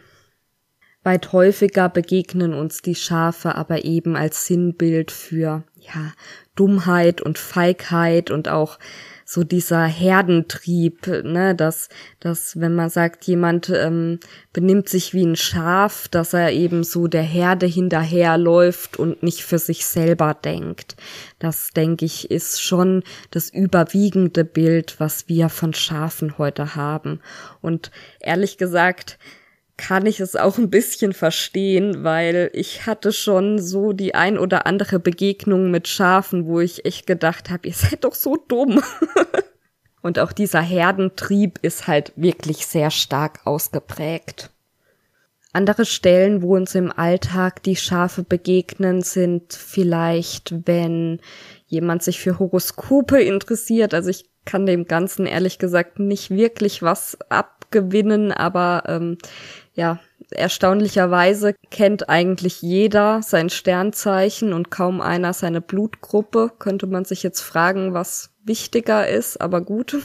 Weit häufiger begegnen uns die Schafe aber eben als Sinnbild für, ja, Dummheit und Feigheit und auch so dieser Herdentrieb, ne, dass, dass wenn man sagt, jemand ähm, benimmt sich wie ein Schaf, dass er eben so der Herde hinterherläuft und nicht für sich selber denkt. Das, denke ich, ist schon das überwiegende Bild, was wir von Schafen heute haben. Und ehrlich gesagt, kann ich es auch ein bisschen verstehen, weil ich hatte schon so die ein oder andere Begegnung mit Schafen, wo ich echt gedacht habe, ihr seid doch so dumm. Und auch dieser Herdentrieb ist halt wirklich sehr stark ausgeprägt. Andere Stellen, wo uns im Alltag die Schafe begegnen, sind vielleicht, wenn jemand sich für Horoskope interessiert. Also ich kann dem Ganzen ehrlich gesagt nicht wirklich was abgewinnen, aber ähm, ja, erstaunlicherweise kennt eigentlich jeder sein Sternzeichen und kaum einer seine Blutgruppe. Könnte man sich jetzt fragen, was wichtiger ist, aber gut.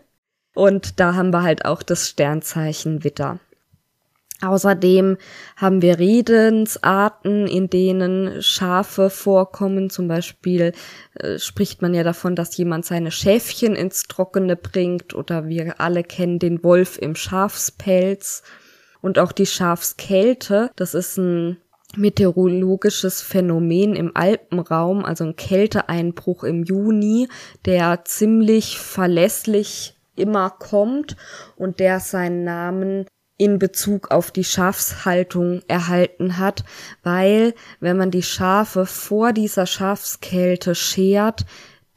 und da haben wir halt auch das Sternzeichen Witter. Außerdem haben wir Redensarten, in denen Schafe vorkommen. Zum Beispiel äh, spricht man ja davon, dass jemand seine Schäfchen ins Trockene bringt oder wir alle kennen den Wolf im Schafspelz. Und auch die Schafskälte, das ist ein meteorologisches Phänomen im Alpenraum, also ein Kälteeinbruch im Juni, der ziemlich verlässlich immer kommt und der seinen Namen in Bezug auf die Schafshaltung erhalten hat, weil wenn man die Schafe vor dieser Schafskälte schert,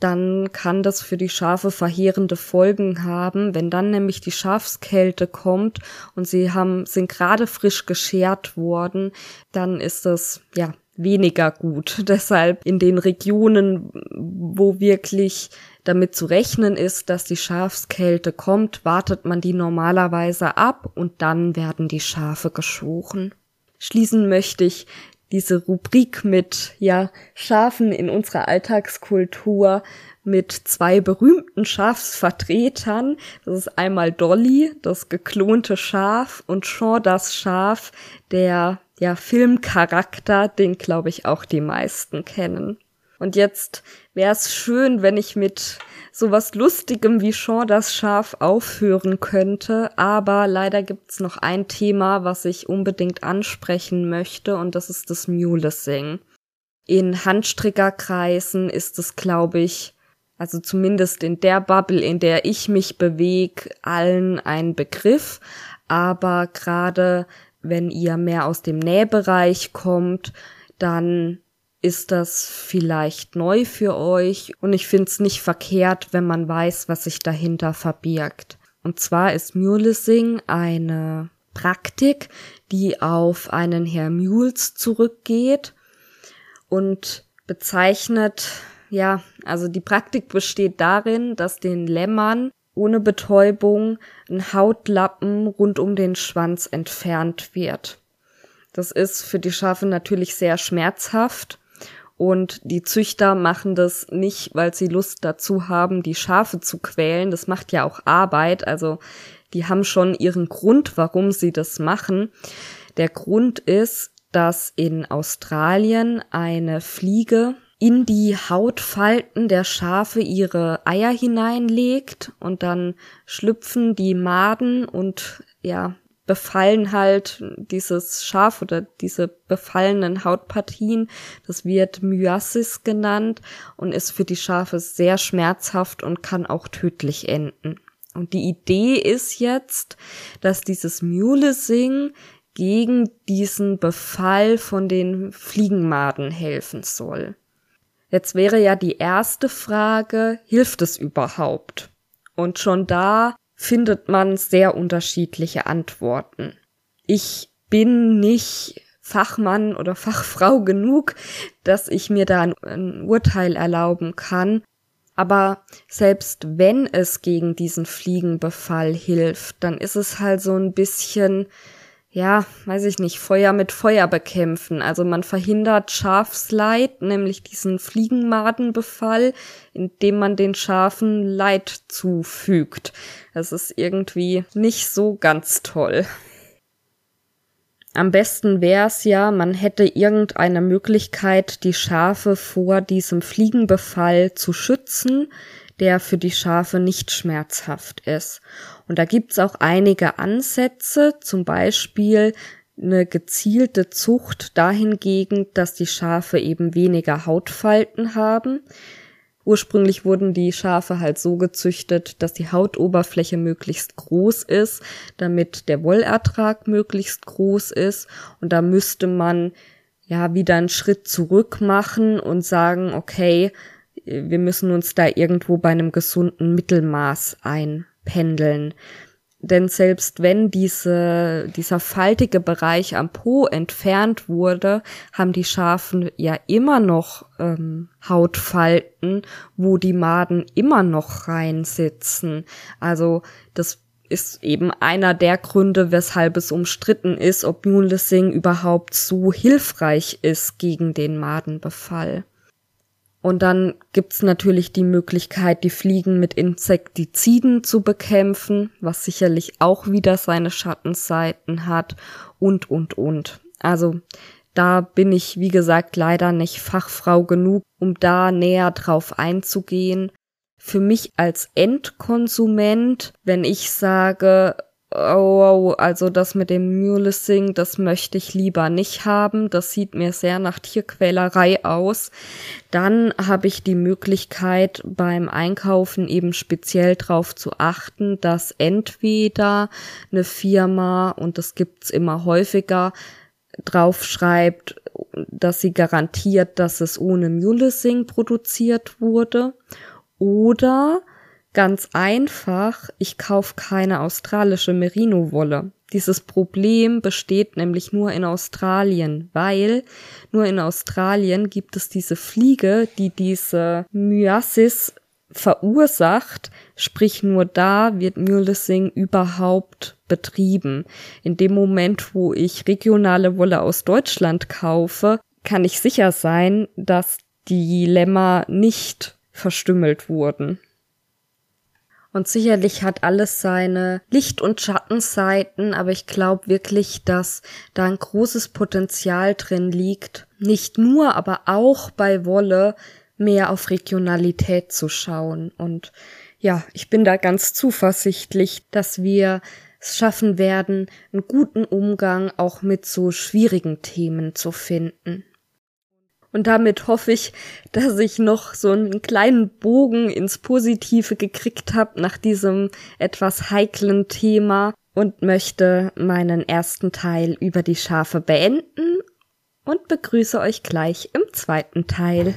dann kann das für die Schafe verheerende Folgen haben. Wenn dann nämlich die Schafskälte kommt und sie haben, sind gerade frisch geschert worden, dann ist das, ja, weniger gut. Deshalb in den Regionen, wo wirklich damit zu rechnen ist, dass die Schafskälte kommt, wartet man die normalerweise ab und dann werden die Schafe geschoren. Schließen möchte ich diese Rubrik mit, ja, Schafen in unserer Alltagskultur mit zwei berühmten Schafsvertretern. Das ist einmal Dolly, das geklonte Schaf, und Sean, das Schaf, der, ja, Filmcharakter, den glaube ich auch die meisten kennen. Und jetzt wäre es schön, wenn ich mit sowas Lustigem wie Sean das Schaf aufhören könnte, aber leider gibt's noch ein Thema, was ich unbedingt ansprechen möchte, und das ist das Mulesing. In Handstrickerkreisen ist es, glaube ich, also zumindest in der Bubble, in der ich mich bewege, allen ein Begriff, aber gerade wenn ihr mehr aus dem Nähbereich kommt, dann ist das vielleicht neu für euch und ich finde es nicht verkehrt, wenn man weiß, was sich dahinter verbirgt. Und zwar ist Mulesing eine Praktik, die auf einen Herr Mules zurückgeht und bezeichnet, ja, also die Praktik besteht darin, dass den Lämmern ohne Betäubung ein Hautlappen rund um den Schwanz entfernt wird. Das ist für die Schafe natürlich sehr schmerzhaft und die Züchter machen das nicht, weil sie Lust dazu haben, die Schafe zu quälen. Das macht ja auch Arbeit. Also die haben schon ihren Grund, warum sie das machen. Der Grund ist, dass in Australien eine Fliege in die Hautfalten der Schafe ihre Eier hineinlegt und dann schlüpfen die Maden und ja, befallen halt dieses Schaf oder diese befallenen Hautpartien. Das wird Myasis genannt und ist für die Schafe sehr schmerzhaft und kann auch tödlich enden. Und die Idee ist jetzt, dass dieses Mulesing gegen diesen Befall von den Fliegenmaden helfen soll. Jetzt wäre ja die erste Frage, hilft es überhaupt? Und schon da findet man sehr unterschiedliche Antworten. Ich bin nicht Fachmann oder Fachfrau genug, dass ich mir da ein, Urteil erlauben kann. Aber selbst wenn es gegen diesen Fliegenbefall hilft, dann ist es halt so ein bisschen ja, weiß ich nicht, Feuer mit Feuer bekämpfen. Also man verhindert Schafsleid, nämlich diesen Fliegenmadenbefall, indem man den Schafen Leid zufügt. Das ist irgendwie nicht so ganz toll. Am besten wär's ja, man hätte irgendeine Möglichkeit, die Schafe vor diesem Fliegenbefall zu schützen, der für die Schafe nicht schmerzhaft ist. Und da gibt's auch einige Ansätze, zum Beispiel eine gezielte Zucht dahingegen, dass die Schafe eben weniger Hautfalten haben. Ursprünglich wurden die Schafe halt so gezüchtet, dass die Hautoberfläche möglichst groß ist, damit der Wollertrag möglichst groß ist. Und da müsste man ja wieder einen Schritt zurück machen und sagen, okay, wir müssen uns da irgendwo bei einem gesunden Mittelmaß einpendeln. Denn selbst wenn diese, dieser faltige Bereich am Po entfernt wurde, haben die Schafen ja immer noch ähm, Hautfalten, wo die Maden immer noch reinsitzen. Also das ist eben einer der Gründe, weshalb es umstritten ist, ob Mulesing überhaupt so hilfreich ist gegen den Madenbefall. Und dann gibt's natürlich die Möglichkeit, die Fliegen mit Insektiziden zu bekämpfen, was sicherlich auch wieder seine Schattenseiten hat. und, und, und. Also da bin ich, wie gesagt, leider nicht Fachfrau genug, um da näher drauf einzugehen. Für mich als Endkonsument, wenn ich sage, oh, also das mit dem Mulesing, das möchte ich lieber nicht haben, das sieht mir sehr nach Tierquälerei aus, dann habe ich die Möglichkeit beim Einkaufen eben speziell darauf zu achten, dass entweder eine Firma, und das gibt's immer häufiger, draufschreibt, dass sie garantiert, dass es ohne Mulesing produziert wurde. Oder ganz einfach, ich kaufe keine australische Merino-Wolle. Dieses Problem besteht nämlich nur in Australien, weil nur in Australien gibt es diese Fliege, die diese Myasis verursacht, sprich nur da wird Mulesing überhaupt betrieben. In dem Moment, wo ich regionale Wolle aus Deutschland kaufe, kann ich sicher sein, dass die Lämmer nicht verstümmelt wurden. Und sicherlich hat alles seine Licht- und Schattenseiten, aber ich glaube wirklich, dass da ein großes Potenzial drin liegt. Nicht nur, aber auch bei Wolle mehr auf Regionalität zu schauen. Und ja, ich bin da ganz zuversichtlich, dass wir es schaffen werden, einen guten Umgang auch mit so schwierigen Themen zu finden. Und damit hoffe ich, dass ich noch so einen kleinen Bogen ins Positive gekriegt habe nach diesem etwas heiklen Thema und möchte meinen ersten Teil über die Schafe beenden und begrüße euch gleich im zweiten Teil.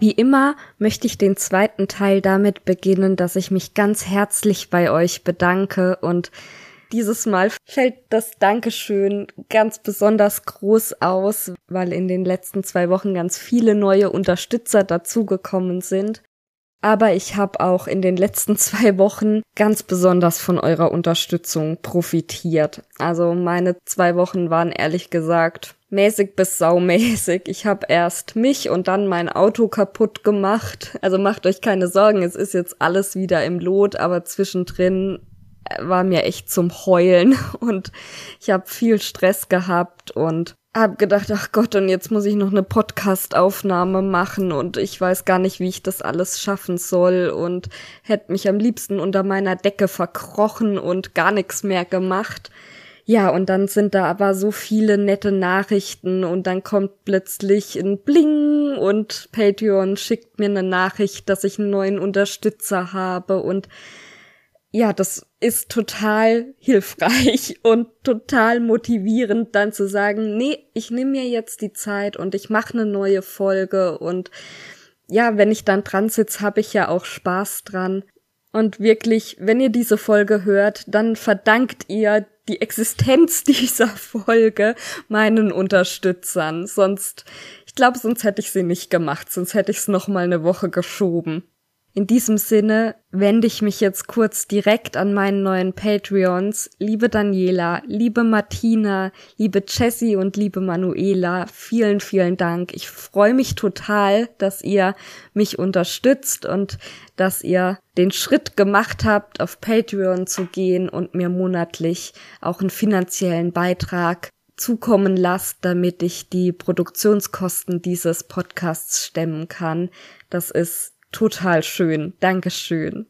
Wie immer möchte ich den zweiten Teil damit beginnen, dass ich mich ganz herzlich bei euch bedanke und dieses Mal fällt das Dankeschön ganz besonders groß aus, weil in den letzten zwei Wochen ganz viele neue Unterstützer dazugekommen sind. Aber ich habe auch in den letzten zwei Wochen ganz besonders von eurer Unterstützung profitiert. Also meine zwei Wochen waren ehrlich gesagt mäßig bis saumäßig. Ich habe erst mich und dann mein Auto kaputt gemacht. Also macht euch keine Sorgen, es ist jetzt alles wieder im Lot, aber zwischendrin äh, war mir echt zum Heulen und ich habe viel Stress gehabt und hab gedacht, ach Gott, und jetzt muss ich noch eine Podcast-Aufnahme machen und ich weiß gar nicht, wie ich das alles schaffen soll und hätte mich am liebsten unter meiner Decke verkrochen und gar nichts mehr gemacht. Ja, und dann sind da aber so viele nette Nachrichten und dann kommt plötzlich ein Bling und Patreon schickt mir eine Nachricht, dass ich einen neuen Unterstützer habe und ja, das ist total hilfreich und total motivierend, dann zu sagen, nee, ich nehme mir jetzt die Zeit und ich mache eine neue Folge und ja, wenn ich dann dran sitze, habe ich ja auch Spaß dran. Und wirklich, wenn ihr diese Folge hört, dann verdankt ihr die Existenz dieser Folge meinen Unterstützern. Sonst, ich glaube, sonst hätte ich sie nicht gemacht, sonst hätte ich es noch mal eine Woche geschoben. In diesem Sinne wende ich mich jetzt kurz direkt an meinen neuen Patreons. Liebe Daniela, liebe Martina, liebe Jessie und liebe Manuela, vielen, vielen Dank. Ich freue mich total, dass ihr mich unterstützt und dass ihr den Schritt gemacht habt, auf Patreon zu gehen und mir monatlich auch einen finanziellen Beitrag zukommen lasst, damit ich die Produktionskosten dieses Podcasts stemmen kann. Das ist total schön. Dankeschön.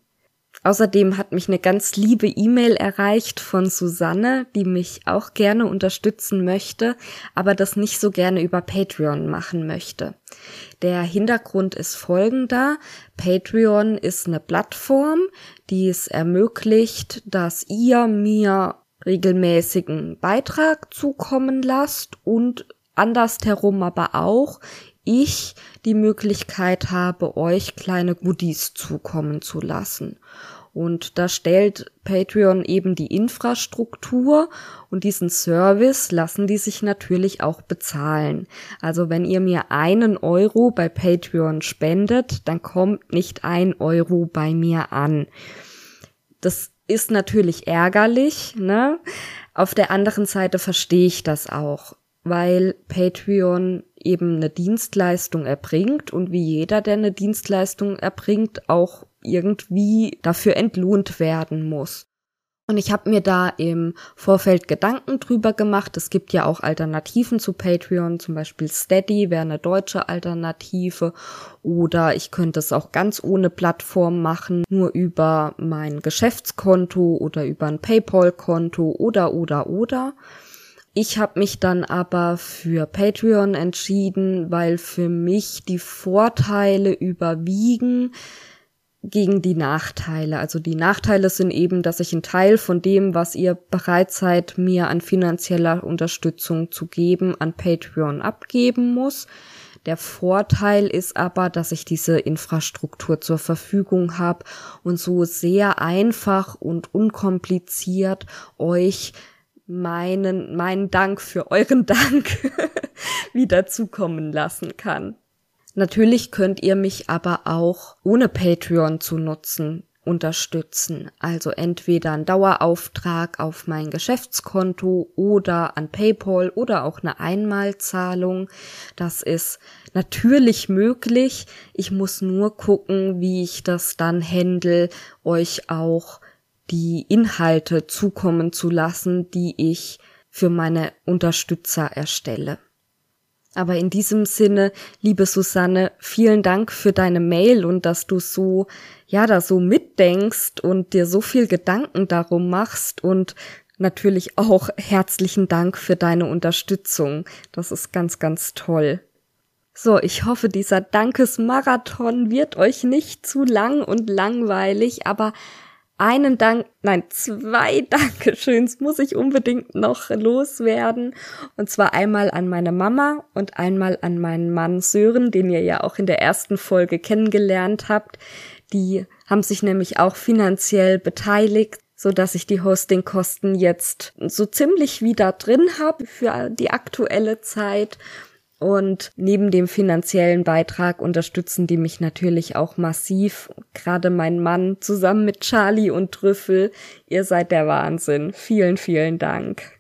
Außerdem hat mich eine ganz liebe E-Mail erreicht von Susanne, die mich auch gerne unterstützen möchte, aber das nicht so gerne über Patreon machen möchte. Der Hintergrund ist folgender. Patreon ist eine Plattform, die es ermöglicht, dass ihr mir regelmäßigen Beitrag zukommen lasst und andersherum aber auch ich die Möglichkeit habe, euch kleine Goodies zukommen zu lassen. Und da stellt Patreon eben die Infrastruktur und diesen Service lassen die sich natürlich auch bezahlen. Also wenn ihr mir einen Euro bei Patreon spendet, dann kommt nicht ein Euro bei mir an. Das ist natürlich ärgerlich, ne? Auf der anderen Seite verstehe ich das auch weil Patreon eben eine Dienstleistung erbringt und wie jeder, der eine Dienstleistung erbringt, auch irgendwie dafür entlohnt werden muss. Und ich habe mir da im Vorfeld Gedanken drüber gemacht. Es gibt ja auch Alternativen zu Patreon, zum Beispiel Steady wäre eine deutsche Alternative. Oder ich könnte es auch ganz ohne Plattform machen, nur über mein Geschäftskonto oder über ein PayPal-Konto oder oder oder. Ich habe mich dann aber für Patreon entschieden, weil für mich die Vorteile überwiegen, gegen die Nachteile. Also die Nachteile sind eben, dass ich einen Teil von dem, was ihr bereit seid, mir an finanzieller Unterstützung zu geben, an Patreon abgeben muss. Der Vorteil ist aber, dass ich diese Infrastruktur zur Verfügung habe und so sehr einfach und unkompliziert euch meinen, meinen Dank für euren Dank wieder zukommen lassen kann. Natürlich könnt ihr mich aber auch ohne Patreon zu nutzen unterstützen. Also entweder ein Dauerauftrag auf mein Geschäftskonto oder an PayPal oder auch eine Einmalzahlung. Das ist natürlich möglich. Ich muss nur gucken, wie ich das dann handle, euch auch die Inhalte zukommen zu lassen, die ich für meine Unterstützer erstelle. Aber in diesem Sinne, liebe Susanne, vielen Dank für deine Mail und dass du so, ja, da so mitdenkst und dir so viel Gedanken darum machst und natürlich auch herzlichen Dank für deine Unterstützung. Das ist ganz, ganz toll. So, ich hoffe, dieser Dankesmarathon wird euch nicht zu lang und langweilig, aber einen Dank, nein, zwei Dankeschöns muss ich unbedingt noch loswerden. Und zwar einmal an meine Mama und einmal an meinen Mann Sören, den ihr ja auch in der ersten Folge kennengelernt habt. Die haben sich nämlich auch finanziell beteiligt, so dass ich die Hostingkosten jetzt so ziemlich wieder drin habe für die aktuelle Zeit und neben dem finanziellen Beitrag unterstützen die mich natürlich auch massiv. Gerade mein Mann zusammen mit Charlie und Trüffel. Ihr seid der Wahnsinn. Vielen, vielen Dank.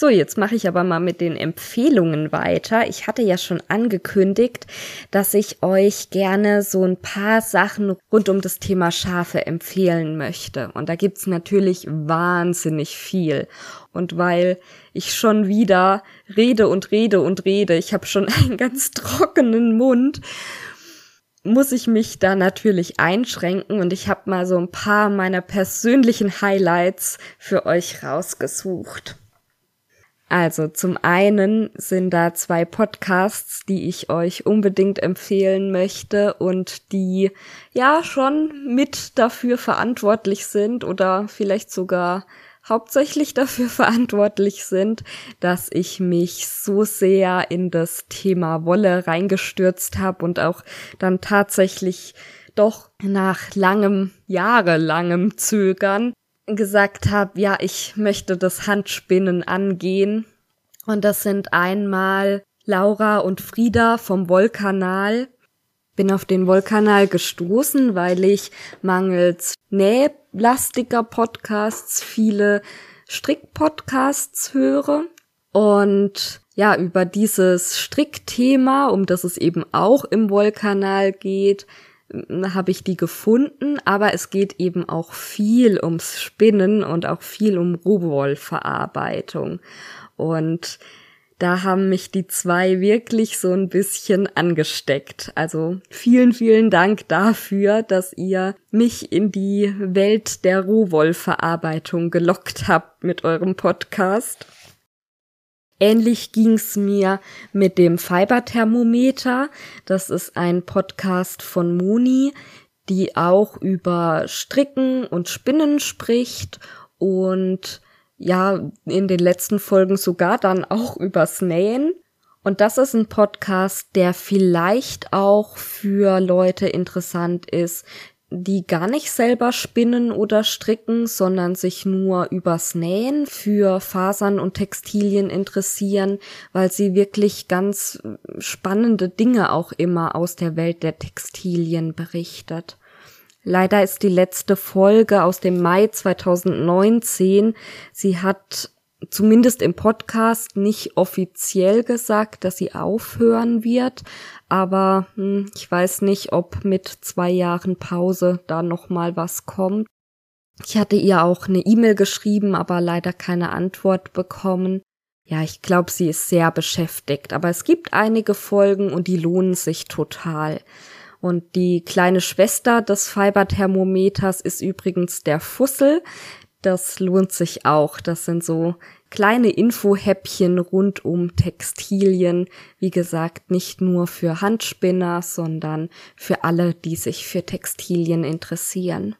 So, jetzt mache ich aber mal mit den Empfehlungen weiter. Ich hatte ja schon angekündigt, dass ich euch gerne so ein paar Sachen rund um das Thema Schafe empfehlen möchte. Und da gibt's natürlich wahnsinnig viel. Und weil ich schon wieder rede und rede und rede, ich habe schon einen ganz trockenen Mund, muss ich mich da natürlich einschränken und ich habe mal so ein paar meiner persönlichen Highlights für euch rausgesucht. Also zum einen sind da zwei Podcasts, die ich euch unbedingt empfehlen möchte und die ja schon mit dafür verantwortlich sind oder vielleicht sogar hauptsächlich dafür verantwortlich sind, dass ich mich so sehr in das Thema Wolle reingestürzt habe und auch dann tatsächlich doch nach langem, jahrelangem Zögern gesagt habe, ja, ich möchte das Handspinnen angehen. Und das sind einmal Laura und Frieda vom Wollkanal. Bin auf den Wollkanal gestoßen, weil ich mangels nählastiger Podcasts viele Strickpodcasts höre. Und ja, über dieses Strickthema, um das es eben auch im Wollkanal geht, habe ich die gefunden, aber es geht eben auch viel ums Spinnen und auch viel um Rohwollverarbeitung. Und da haben mich die zwei wirklich so ein bisschen angesteckt. Also vielen, vielen Dank dafür, dass ihr mich in die Welt der Rohwollverarbeitung gelockt habt mit eurem Podcast. Ähnlich ging's mir mit dem Fiberthermometer. Das ist ein Podcast von Moni, die auch über Stricken und Spinnen spricht und ja, in den letzten Folgen sogar dann auch übers Nähen. Und das ist ein Podcast, der vielleicht auch für Leute interessant ist, die gar nicht selber spinnen oder stricken, sondern sich nur übers Nähen für Fasern und Textilien interessieren, weil sie wirklich ganz spannende Dinge auch immer aus der Welt der Textilien berichtet. Leider ist die letzte Folge aus dem Mai 2019. Sie hat zumindest im Podcast nicht offiziell gesagt, dass sie aufhören wird, aber hm, ich weiß nicht, ob mit zwei Jahren Pause da noch mal was kommt. Ich hatte ihr auch eine E-Mail geschrieben, aber leider keine Antwort bekommen. Ja, ich glaube, sie ist sehr beschäftigt, aber es gibt einige Folgen und die lohnen sich total. Und die kleine Schwester des Fiberthermometers ist übrigens der Fussel. Das lohnt sich auch. Das sind so kleine Infohäppchen rund um Textilien. Wie gesagt, nicht nur für Handspinner, sondern für alle, die sich für Textilien interessieren.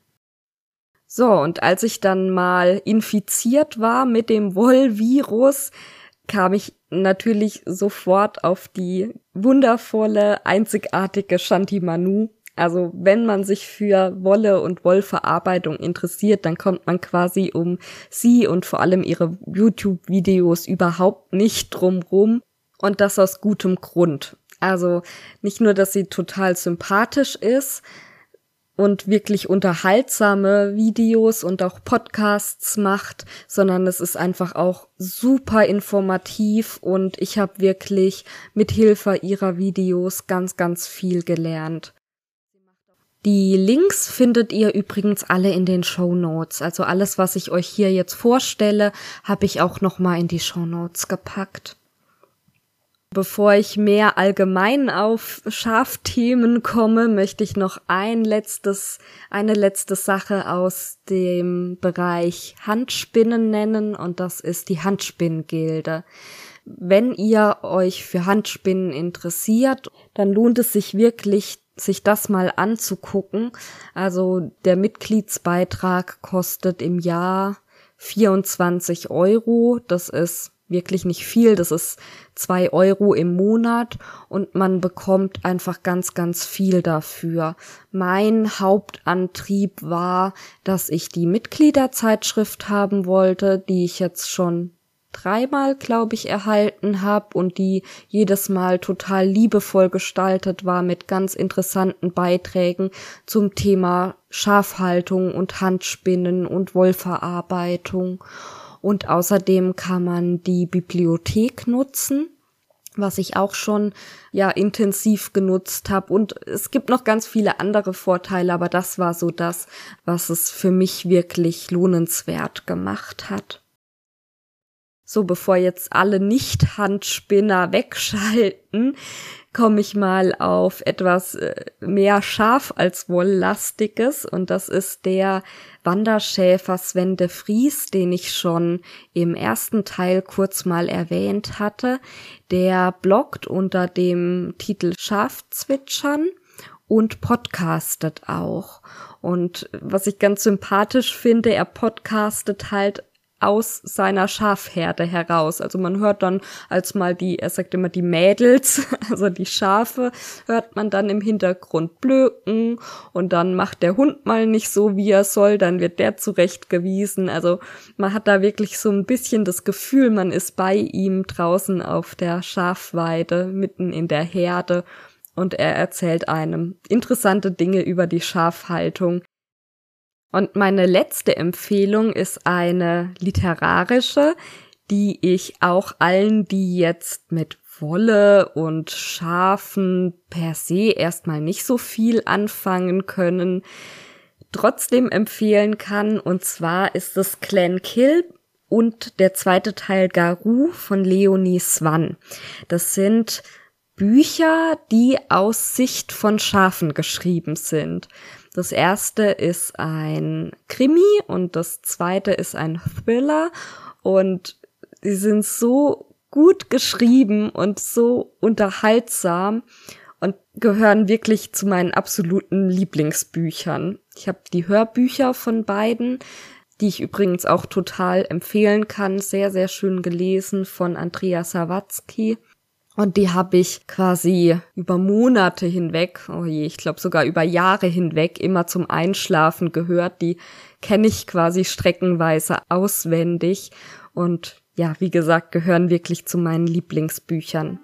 So, und als ich dann mal infiziert war mit dem Wollvirus, kam ich natürlich sofort auf die wundervolle, einzigartige Shanti Manu. Also wenn man sich für Wolle und Wollverarbeitung interessiert, dann kommt man quasi um sie und vor allem ihre YouTube-Videos überhaupt nicht drumrum. Und das aus gutem Grund. Also nicht nur, dass sie total sympathisch ist, und wirklich unterhaltsame Videos und auch Podcasts macht, sondern es ist einfach auch super informativ und ich habe wirklich mit Hilfe ihrer Videos ganz, ganz viel gelernt. Die Links findet ihr übrigens alle in den Show Notes. Also alles, was ich euch hier jetzt vorstelle, habe ich auch noch mal in die Show Notes gepackt. Bevor ich mehr allgemein auf Schafthemen komme, möchte ich noch ein letztes, eine letzte Sache aus dem Bereich Handspinnen nennen und das ist die Handspinngilde. Wenn ihr euch für Handspinnen interessiert, dann lohnt es sich wirklich, sich das mal anzugucken. Also der Mitgliedsbeitrag kostet im Jahr 24 Euro. Das ist wirklich nicht viel. Das ist zwei Euro im Monat und man bekommt einfach ganz, ganz viel dafür. Mein Hauptantrieb war, dass ich die Mitgliederzeitschrift haben wollte, die ich jetzt schon dreimal, glaube ich, erhalten habe und die jedes Mal total liebevoll gestaltet war mit ganz interessanten Beiträgen zum Thema Schafhaltung und Handspinnen und Wollverarbeitung. Und außerdem kann man die Bibliothek nutzen was ich auch schon ja intensiv genutzt habe und es gibt noch ganz viele andere Vorteile, aber das war so das, was es für mich wirklich lohnenswert gemacht hat. So, bevor jetzt alle Nicht-Handspinner wegschalten, komme ich mal auf etwas äh, mehr scharf als wolllastiges und das ist der Wanderschäfer Sven de Vries, den ich schon im ersten Teil kurz mal erwähnt hatte. Der bloggt unter dem Titel Schafzwitschern und podcastet auch. Und was ich ganz sympathisch finde, er podcastet halt aus seiner Schafherde heraus. Also man hört dann als mal die, er sagt immer die Mädels, also die Schafe, hört man dann im Hintergrund blöken und dann macht der Hund mal nicht so, wie er soll, dann wird der zurechtgewiesen. Also man hat da wirklich so ein bisschen das Gefühl, man ist bei ihm draußen auf der Schafweide, mitten in der Herde und er erzählt einem interessante Dinge über die Schafhaltung, und meine letzte Empfehlung ist eine literarische, die ich auch allen, die jetzt mit Wolle und Schafen per se erstmal nicht so viel anfangen können, trotzdem empfehlen kann. Und zwar ist es Clan Kill und der zweite Teil Garou von Leonie Swann. Das sind Bücher, die aus Sicht von Schafen geschrieben sind. Das erste ist ein Krimi und das zweite ist ein Thriller und sie sind so gut geschrieben und so unterhaltsam und gehören wirklich zu meinen absoluten Lieblingsbüchern. Ich habe die Hörbücher von beiden, die ich übrigens auch total empfehlen kann, sehr, sehr schön gelesen von Andrea Sawatzki. Und die habe ich quasi über Monate hinweg, oh je, ich glaube sogar über Jahre hinweg immer zum Einschlafen gehört. Die kenne ich quasi streckenweise auswendig. Und ja, wie gesagt, gehören wirklich zu meinen Lieblingsbüchern.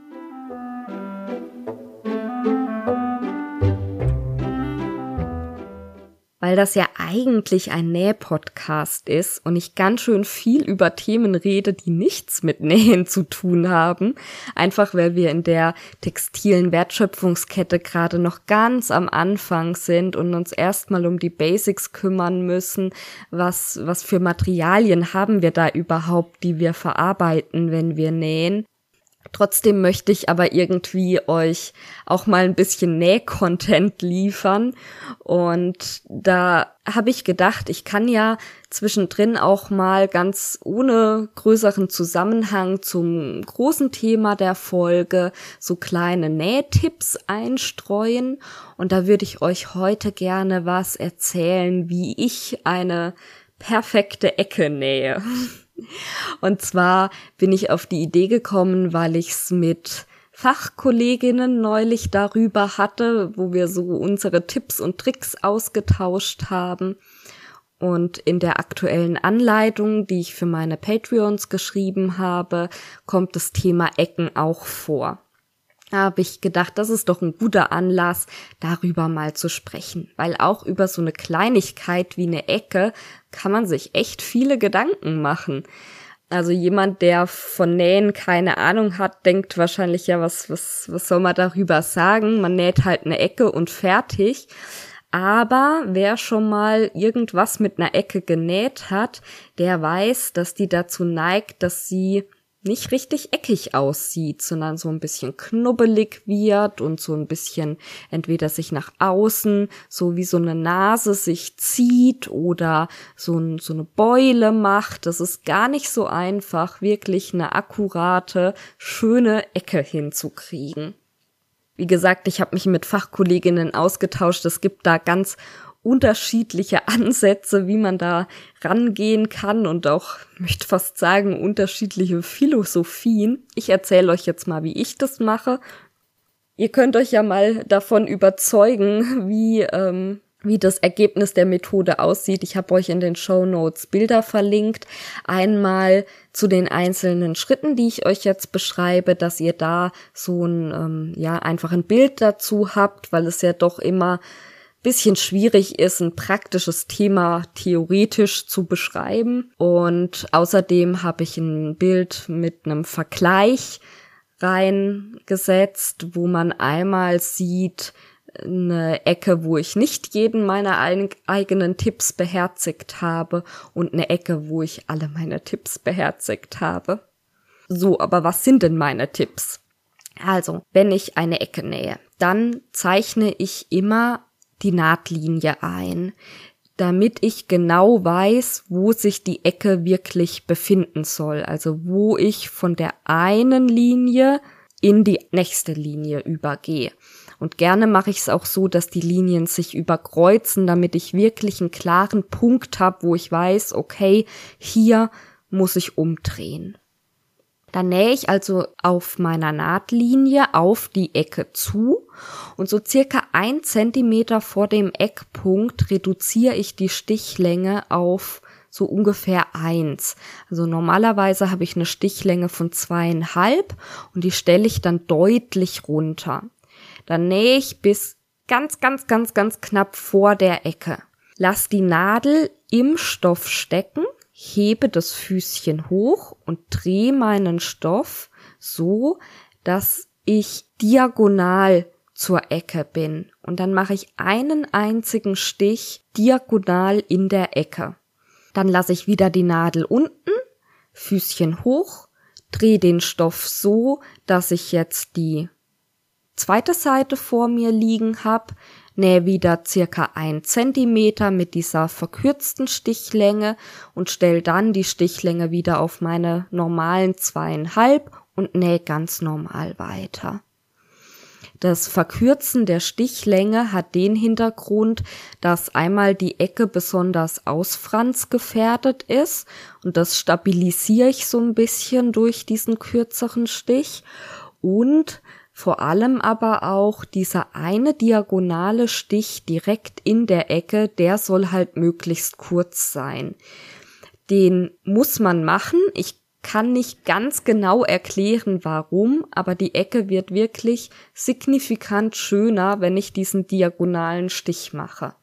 Weil das ja eigentlich ein Nähpodcast ist und ich ganz schön viel über Themen rede, die nichts mit Nähen zu tun haben. Einfach weil wir in der textilen Wertschöpfungskette gerade noch ganz am Anfang sind und uns erstmal um die Basics kümmern müssen. Was, was für Materialien haben wir da überhaupt, die wir verarbeiten, wenn wir nähen? Trotzdem möchte ich aber irgendwie euch auch mal ein bisschen Näh-Content liefern. Und da habe ich gedacht, ich kann ja zwischendrin auch mal ganz ohne größeren Zusammenhang zum großen Thema der Folge so kleine Nähtipps einstreuen. Und da würde ich euch heute gerne was erzählen, wie ich eine perfekte Ecke nähe. Und zwar bin ich auf die Idee gekommen, weil ich's mit Fachkolleginnen neulich darüber hatte, wo wir so unsere Tipps und Tricks ausgetauscht haben. Und in der aktuellen Anleitung, die ich für meine Patreons geschrieben habe, kommt das Thema Ecken auch vor habe ich gedacht, das ist doch ein guter Anlass, darüber mal zu sprechen. Weil auch über so eine Kleinigkeit wie eine Ecke kann man sich echt viele Gedanken machen. Also jemand, der von Nähen keine Ahnung hat, denkt wahrscheinlich ja, was, was, was soll man darüber sagen? Man näht halt eine Ecke und fertig. Aber wer schon mal irgendwas mit einer Ecke genäht hat, der weiß, dass die dazu neigt, dass sie nicht richtig eckig aussieht, sondern so ein bisschen knubbelig wird und so ein bisschen entweder sich nach außen, so wie so eine Nase sich zieht oder so, ein, so eine Beule macht. Das ist gar nicht so einfach, wirklich eine akkurate, schöne Ecke hinzukriegen. Wie gesagt, ich habe mich mit Fachkolleginnen ausgetauscht. Es gibt da ganz unterschiedliche Ansätze, wie man da rangehen kann und auch, möchte fast sagen, unterschiedliche Philosophien. Ich erzähle euch jetzt mal, wie ich das mache. Ihr könnt euch ja mal davon überzeugen, wie, ähm, wie das Ergebnis der Methode aussieht. Ich habe euch in den Show Notes Bilder verlinkt. Einmal zu den einzelnen Schritten, die ich euch jetzt beschreibe, dass ihr da so ein, ähm, ja, einfach ein Bild dazu habt, weil es ja doch immer bisschen schwierig ist, ein praktisches Thema theoretisch zu beschreiben. Und außerdem habe ich ein Bild mit einem Vergleich reingesetzt, wo man einmal sieht, eine Ecke, wo ich nicht jeden meiner eigenen Tipps beherzigt habe und eine Ecke, wo ich alle meine Tipps beherzigt habe. So, aber was sind denn meine Tipps? Also, wenn ich eine Ecke nähe, dann zeichne ich immer die Nahtlinie ein, damit ich genau weiß, wo sich die Ecke wirklich befinden soll. Also wo ich von der einen Linie in die nächste Linie übergehe. Und gerne mache ich es auch so, dass die Linien sich überkreuzen, damit ich wirklich einen klaren Punkt habe, wo ich weiß, okay, hier muss ich umdrehen. Dann nähe ich also auf meiner Nahtlinie auf die Ecke zu und so circa ein Zentimeter vor dem Eckpunkt reduziere ich die Stichlänge auf so ungefähr eins. Also normalerweise habe ich eine Stichlänge von zweieinhalb und die stelle ich dann deutlich runter. Dann nähe ich bis ganz, ganz, ganz, ganz knapp vor der Ecke. Lass die Nadel im Stoff stecken hebe das Füßchen hoch und drehe meinen Stoff so, dass ich diagonal zur Ecke bin. Und dann mache ich einen einzigen Stich diagonal in der Ecke. Dann lasse ich wieder die Nadel unten, Füßchen hoch, drehe den Stoff so, dass ich jetzt die zweite Seite vor mir liegen habe, nähe wieder circa ein Zentimeter mit dieser verkürzten Stichlänge und stelle dann die Stichlänge wieder auf meine normalen zweieinhalb und nähe ganz normal weiter. Das Verkürzen der Stichlänge hat den Hintergrund, dass einmal die Ecke besonders ausfranzgefährdet ist und das stabilisiere ich so ein bisschen durch diesen kürzeren Stich und vor allem aber auch dieser eine diagonale Stich direkt in der Ecke, der soll halt möglichst kurz sein. Den muss man machen. Ich kann nicht ganz genau erklären, warum, aber die Ecke wird wirklich signifikant schöner, wenn ich diesen diagonalen Stich mache.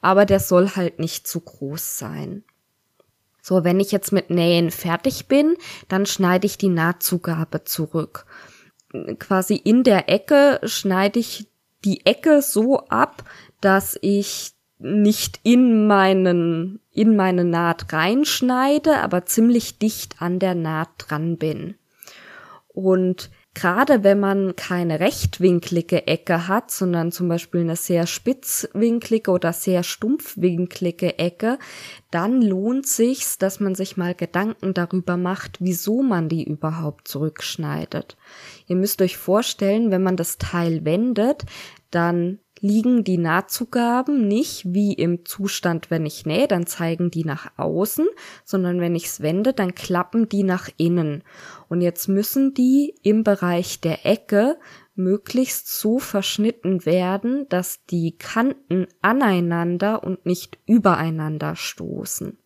aber der soll halt nicht zu groß sein. So, wenn ich jetzt mit Nähen fertig bin, dann schneide ich die Nahtzugabe zurück. Quasi in der Ecke schneide ich die Ecke so ab, dass ich nicht in meinen, in meine Naht reinschneide, aber ziemlich dicht an der Naht dran bin. Und gerade wenn man keine rechtwinklige Ecke hat, sondern zum Beispiel eine sehr spitzwinklige oder sehr stumpfwinklige Ecke, dann lohnt sich's, dass man sich mal Gedanken darüber macht, wieso man die überhaupt zurückschneidet. Ihr müsst euch vorstellen, wenn man das Teil wendet, dann liegen die Nahtzugaben nicht wie im Zustand, wenn ich nähe, dann zeigen die nach außen, sondern wenn ich es wende, dann klappen die nach innen. Und jetzt müssen die im Bereich der Ecke möglichst so verschnitten werden, dass die Kanten aneinander und nicht übereinander stoßen.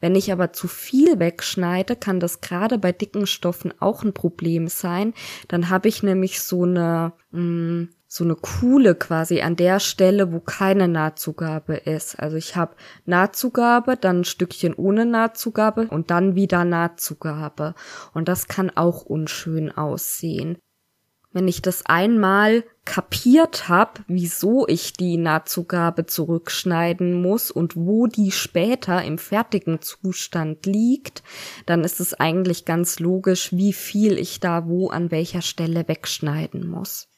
Wenn ich aber zu viel wegschneide, kann das gerade bei dicken Stoffen auch ein Problem sein. Dann habe ich nämlich so eine mh, mm, so eine Kuhle quasi an der Stelle, wo keine Nahtzugabe ist. Also ich habe Nahtzugabe, dann ein Stückchen ohne Nahtzugabe und dann wieder Nahtzugabe. Und das kann auch unschön aussehen. Wenn ich das einmal kapiert habe, wieso ich die Nahtzugabe zurückschneiden muss und wo die später im fertigen Zustand liegt, dann ist es eigentlich ganz logisch, wie viel ich da wo an welcher Stelle wegschneiden muss.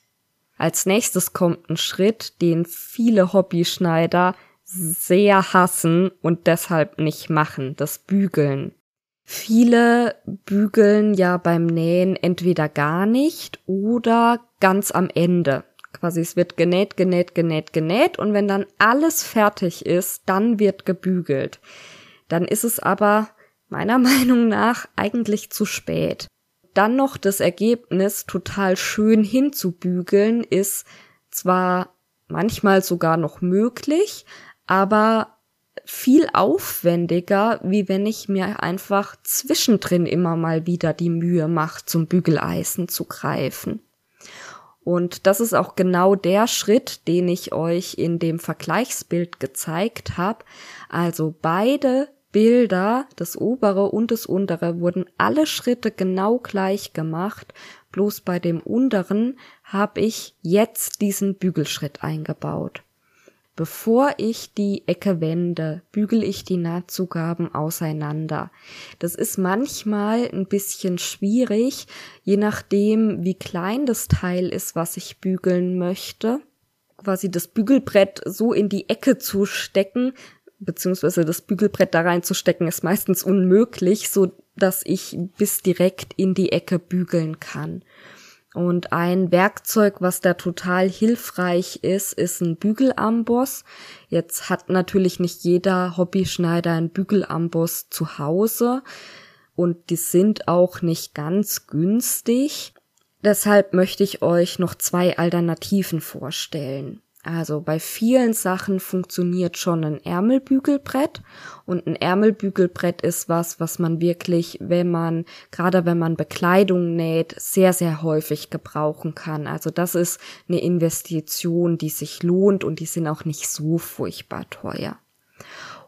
Als nächstes kommt ein Schritt, den viele Hobbyschneider sehr hassen und deshalb nicht machen, das Bügeln. Viele bügeln ja beim Nähen entweder gar nicht oder ganz am Ende. Quasi es wird genäht, genäht, genäht, genäht und wenn dann alles fertig ist, dann wird gebügelt. Dann ist es aber meiner Meinung nach eigentlich zu spät dann noch das Ergebnis total schön hinzubügeln, ist zwar manchmal sogar noch möglich, aber viel aufwendiger, wie wenn ich mir einfach zwischendrin immer mal wieder die Mühe mache, zum Bügeleisen zu greifen. Und das ist auch genau der Schritt, den ich euch in dem Vergleichsbild gezeigt habe. Also beide Bilder, das obere und das untere, wurden alle Schritte genau gleich gemacht, bloß bei dem unteren habe ich jetzt diesen Bügelschritt eingebaut. Bevor ich die Ecke wende, bügel ich die Nahtzugaben auseinander. Das ist manchmal ein bisschen schwierig, je nachdem, wie klein das Teil ist, was ich bügeln möchte quasi das Bügelbrett so in die Ecke zu stecken, beziehungsweise das Bügelbrett da reinzustecken, ist meistens unmöglich, so dass ich bis direkt in die Ecke bügeln kann. Und ein Werkzeug, was da total hilfreich ist, ist ein Bügelamboss. Jetzt hat natürlich nicht jeder Hobbyschneider einen Bügelamboss zu Hause und die sind auch nicht ganz günstig. Deshalb möchte ich euch noch zwei Alternativen vorstellen. Also bei vielen Sachen funktioniert schon ein Ärmelbügelbrett und ein Ärmelbügelbrett ist was, was man wirklich, wenn man, gerade wenn man Bekleidung näht, sehr, sehr häufig gebrauchen kann. Also das ist eine Investition, die sich lohnt und die sind auch nicht so furchtbar teuer.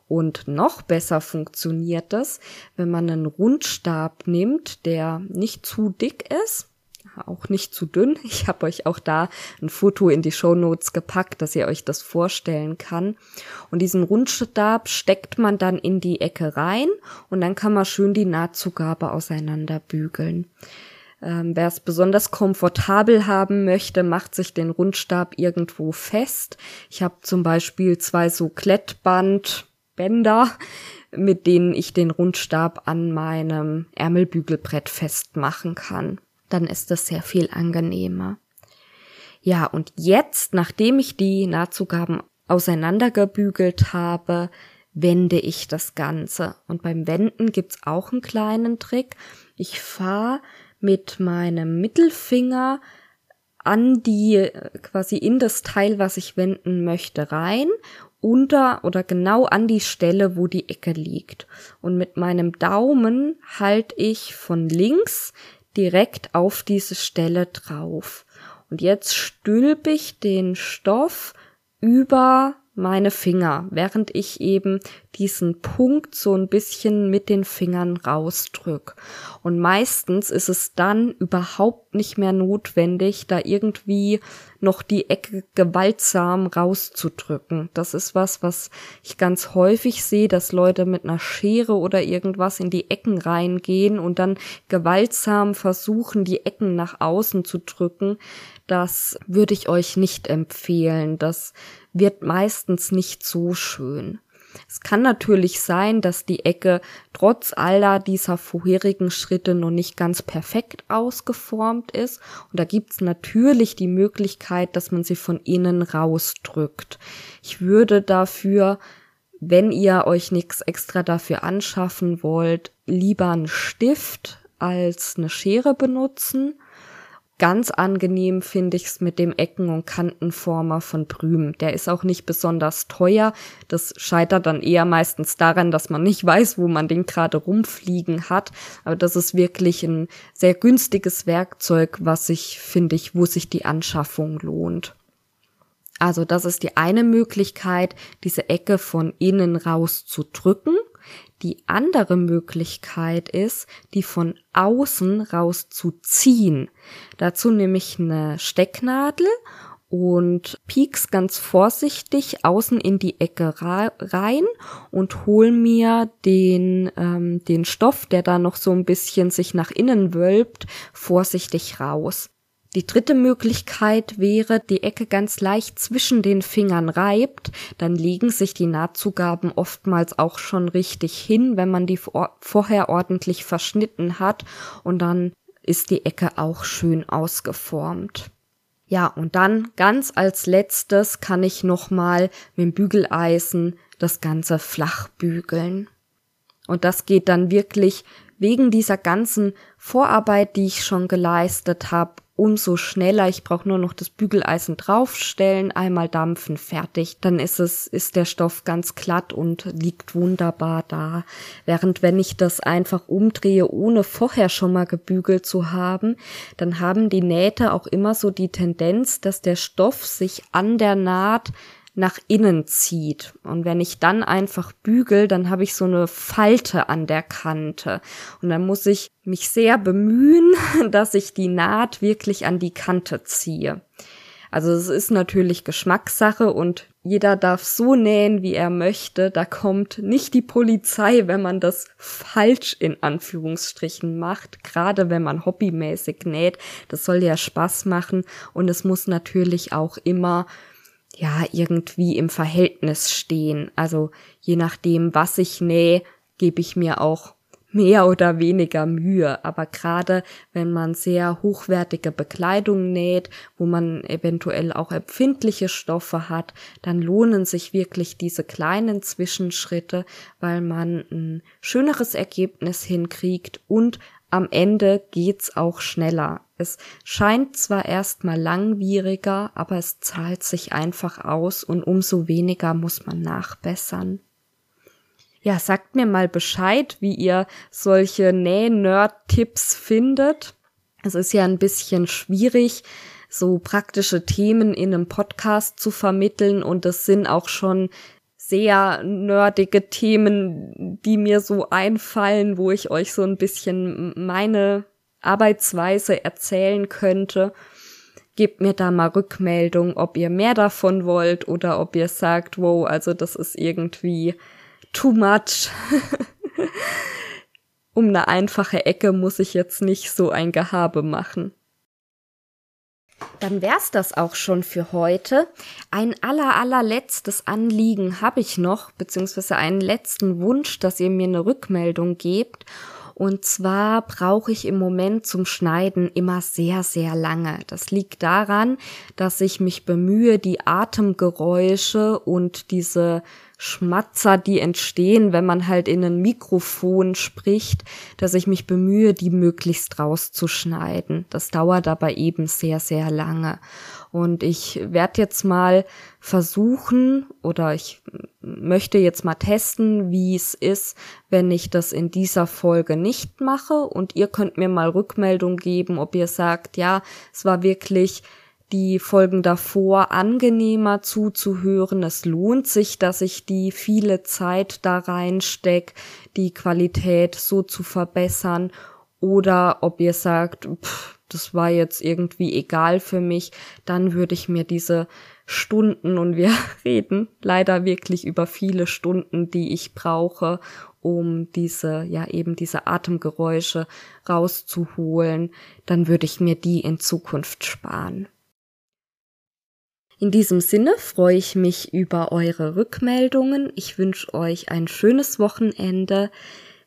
Und noch besser funktioniert es, wenn man einen Rundstab nimmt, der nicht zu dick ist auch nicht zu dünn. Ich habe euch auch da ein Foto in die Show Notes gepackt, dass ihr euch das vorstellen kann. Und diesen Rundstab steckt man dann in die Ecke rein und dann kann man schön die Nahtzugabe auseinander bügeln. Ähm, Wer es besonders komfortabel haben möchte, macht sich den Rundstab irgendwo fest. Ich habe zum Beispiel zwei so Klettbandbänder, mit denen ich den Rundstab an meinem Ärmelbügelbrett festmachen kann dann ist das sehr viel angenehmer. Ja, und jetzt, nachdem ich die Nahtzugaben auseinandergebügelt habe, wende ich das Ganze. Und beim Wenden gibt's auch einen kleinen Trick. Ich fahre mit meinem Mittelfinger an die, quasi in das Teil, was ich wenden möchte, rein, unter oder genau an die Stelle, wo die Ecke liegt. Und mit meinem Daumen halte ich von links direkt auf diese Stelle drauf. Und jetzt stülpe ich den Stoff über meine Finger, während ich eben diesen Punkt so ein bisschen mit den Fingern rausdrück. Und meistens ist es dann überhaupt nicht mehr notwendig, da irgendwie noch die Ecke gewaltsam rauszudrücken. Das ist was, was ich ganz häufig sehe, dass Leute mit einer Schere oder irgendwas in die Ecken reingehen und dann gewaltsam versuchen, die Ecken nach außen zu drücken. Das würde ich euch nicht empfehlen. Das wird meistens nicht so schön. Es kann natürlich sein, dass die Ecke trotz aller dieser vorherigen Schritte noch nicht ganz perfekt ausgeformt ist. Und da gibt's natürlich die Möglichkeit, dass man sie von innen rausdrückt. Ich würde dafür, wenn ihr euch nichts extra dafür anschaffen wollt, lieber einen Stift als eine Schere benutzen Ganz angenehm finde ich es mit dem Ecken- und Kantenformer von Brüm. Der ist auch nicht besonders teuer. Das scheitert dann eher meistens daran, dass man nicht weiß, wo man den gerade rumfliegen hat. Aber das ist wirklich ein sehr günstiges Werkzeug, was sich, finde ich, wo sich die Anschaffung lohnt. Also das ist die eine Möglichkeit, diese Ecke von innen raus zu drücken. Die andere Möglichkeit ist, die von außen rauszuziehen. Dazu nehme ich eine Stecknadel und pieks ganz vorsichtig außen in die Ecke rein und hol mir den, ähm, den Stoff, der da noch so ein bisschen sich nach innen wölbt, vorsichtig raus. Die dritte Möglichkeit wäre, die Ecke ganz leicht zwischen den Fingern reibt, dann legen sich die Nahtzugaben oftmals auch schon richtig hin, wenn man die vorher ordentlich verschnitten hat und dann ist die Ecke auch schön ausgeformt. Ja, und dann ganz als letztes kann ich nochmal mit dem Bügeleisen das Ganze flach bügeln. Und das geht dann wirklich wegen dieser ganzen Vorarbeit, die ich schon geleistet habe, umso schneller. Ich brauche nur noch das Bügeleisen draufstellen, einmal dampfen, fertig. Dann ist es, ist der Stoff ganz glatt und liegt wunderbar da. Während wenn ich das einfach umdrehe, ohne vorher schon mal gebügelt zu haben, dann haben die Nähte auch immer so die Tendenz, dass der Stoff sich an der Naht nach innen zieht. Und wenn ich dann einfach bügel, dann habe ich so eine Falte an der Kante. Und dann muss ich mich sehr bemühen, dass ich die Naht wirklich an die Kante ziehe. Also es ist natürlich Geschmackssache und jeder darf so nähen, wie er möchte. Da kommt nicht die Polizei, wenn man das falsch in Anführungsstrichen macht, gerade wenn man hobbymäßig näht. Das soll ja Spaß machen und es muss natürlich auch immer ja, irgendwie im Verhältnis stehen. Also je nachdem, was ich nähe, gebe ich mir auch mehr oder weniger Mühe. Aber gerade wenn man sehr hochwertige Bekleidung näht, wo man eventuell auch empfindliche Stoffe hat, dann lohnen sich wirklich diese kleinen Zwischenschritte, weil man ein schöneres Ergebnis hinkriegt und am Ende geht's auch schneller. Es scheint zwar erstmal langwieriger, aber es zahlt sich einfach aus und umso weniger muss man nachbessern. Ja, sagt mir mal Bescheid, wie ihr solche Näh-Nerd-Tipps findet. Es ist ja ein bisschen schwierig, so praktische Themen in einem Podcast zu vermitteln und es sind auch schon sehr nerdige Themen, die mir so einfallen, wo ich euch so ein bisschen meine Arbeitsweise erzählen könnte. Gebt mir da mal Rückmeldung, ob ihr mehr davon wollt oder ob ihr sagt, wow, also das ist irgendwie too much. um eine einfache Ecke muss ich jetzt nicht so ein Gehabe machen. Dann wär's das auch schon für heute. Ein aller allerletztes Anliegen habe ich noch, beziehungsweise einen letzten Wunsch, dass ihr mir eine Rückmeldung gebt. Und zwar brauche ich im Moment zum Schneiden immer sehr, sehr lange. Das liegt daran, dass ich mich bemühe, die Atemgeräusche und diese Schmatzer, die entstehen, wenn man halt in ein Mikrofon spricht, dass ich mich bemühe, die möglichst rauszuschneiden. Das dauert aber eben sehr, sehr lange. Und ich werde jetzt mal versuchen oder ich möchte jetzt mal testen, wie es ist, wenn ich das in dieser Folge nicht mache. Und ihr könnt mir mal Rückmeldung geben, ob ihr sagt, ja, es war wirklich die Folgen davor angenehmer zuzuhören. Es lohnt sich, dass ich die viele Zeit da reinsteck, die Qualität so zu verbessern. Oder ob ihr sagt, pff, das war jetzt irgendwie egal für mich, dann würde ich mir diese Stunden und wir reden leider wirklich über viele Stunden, die ich brauche, um diese, ja eben diese Atemgeräusche rauszuholen, dann würde ich mir die in Zukunft sparen. In diesem Sinne freue ich mich über eure Rückmeldungen. Ich wünsche euch ein schönes Wochenende.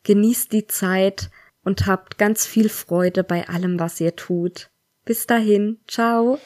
Genießt die Zeit und habt ganz viel Freude bei allem, was ihr tut. Bis dahin, ciao.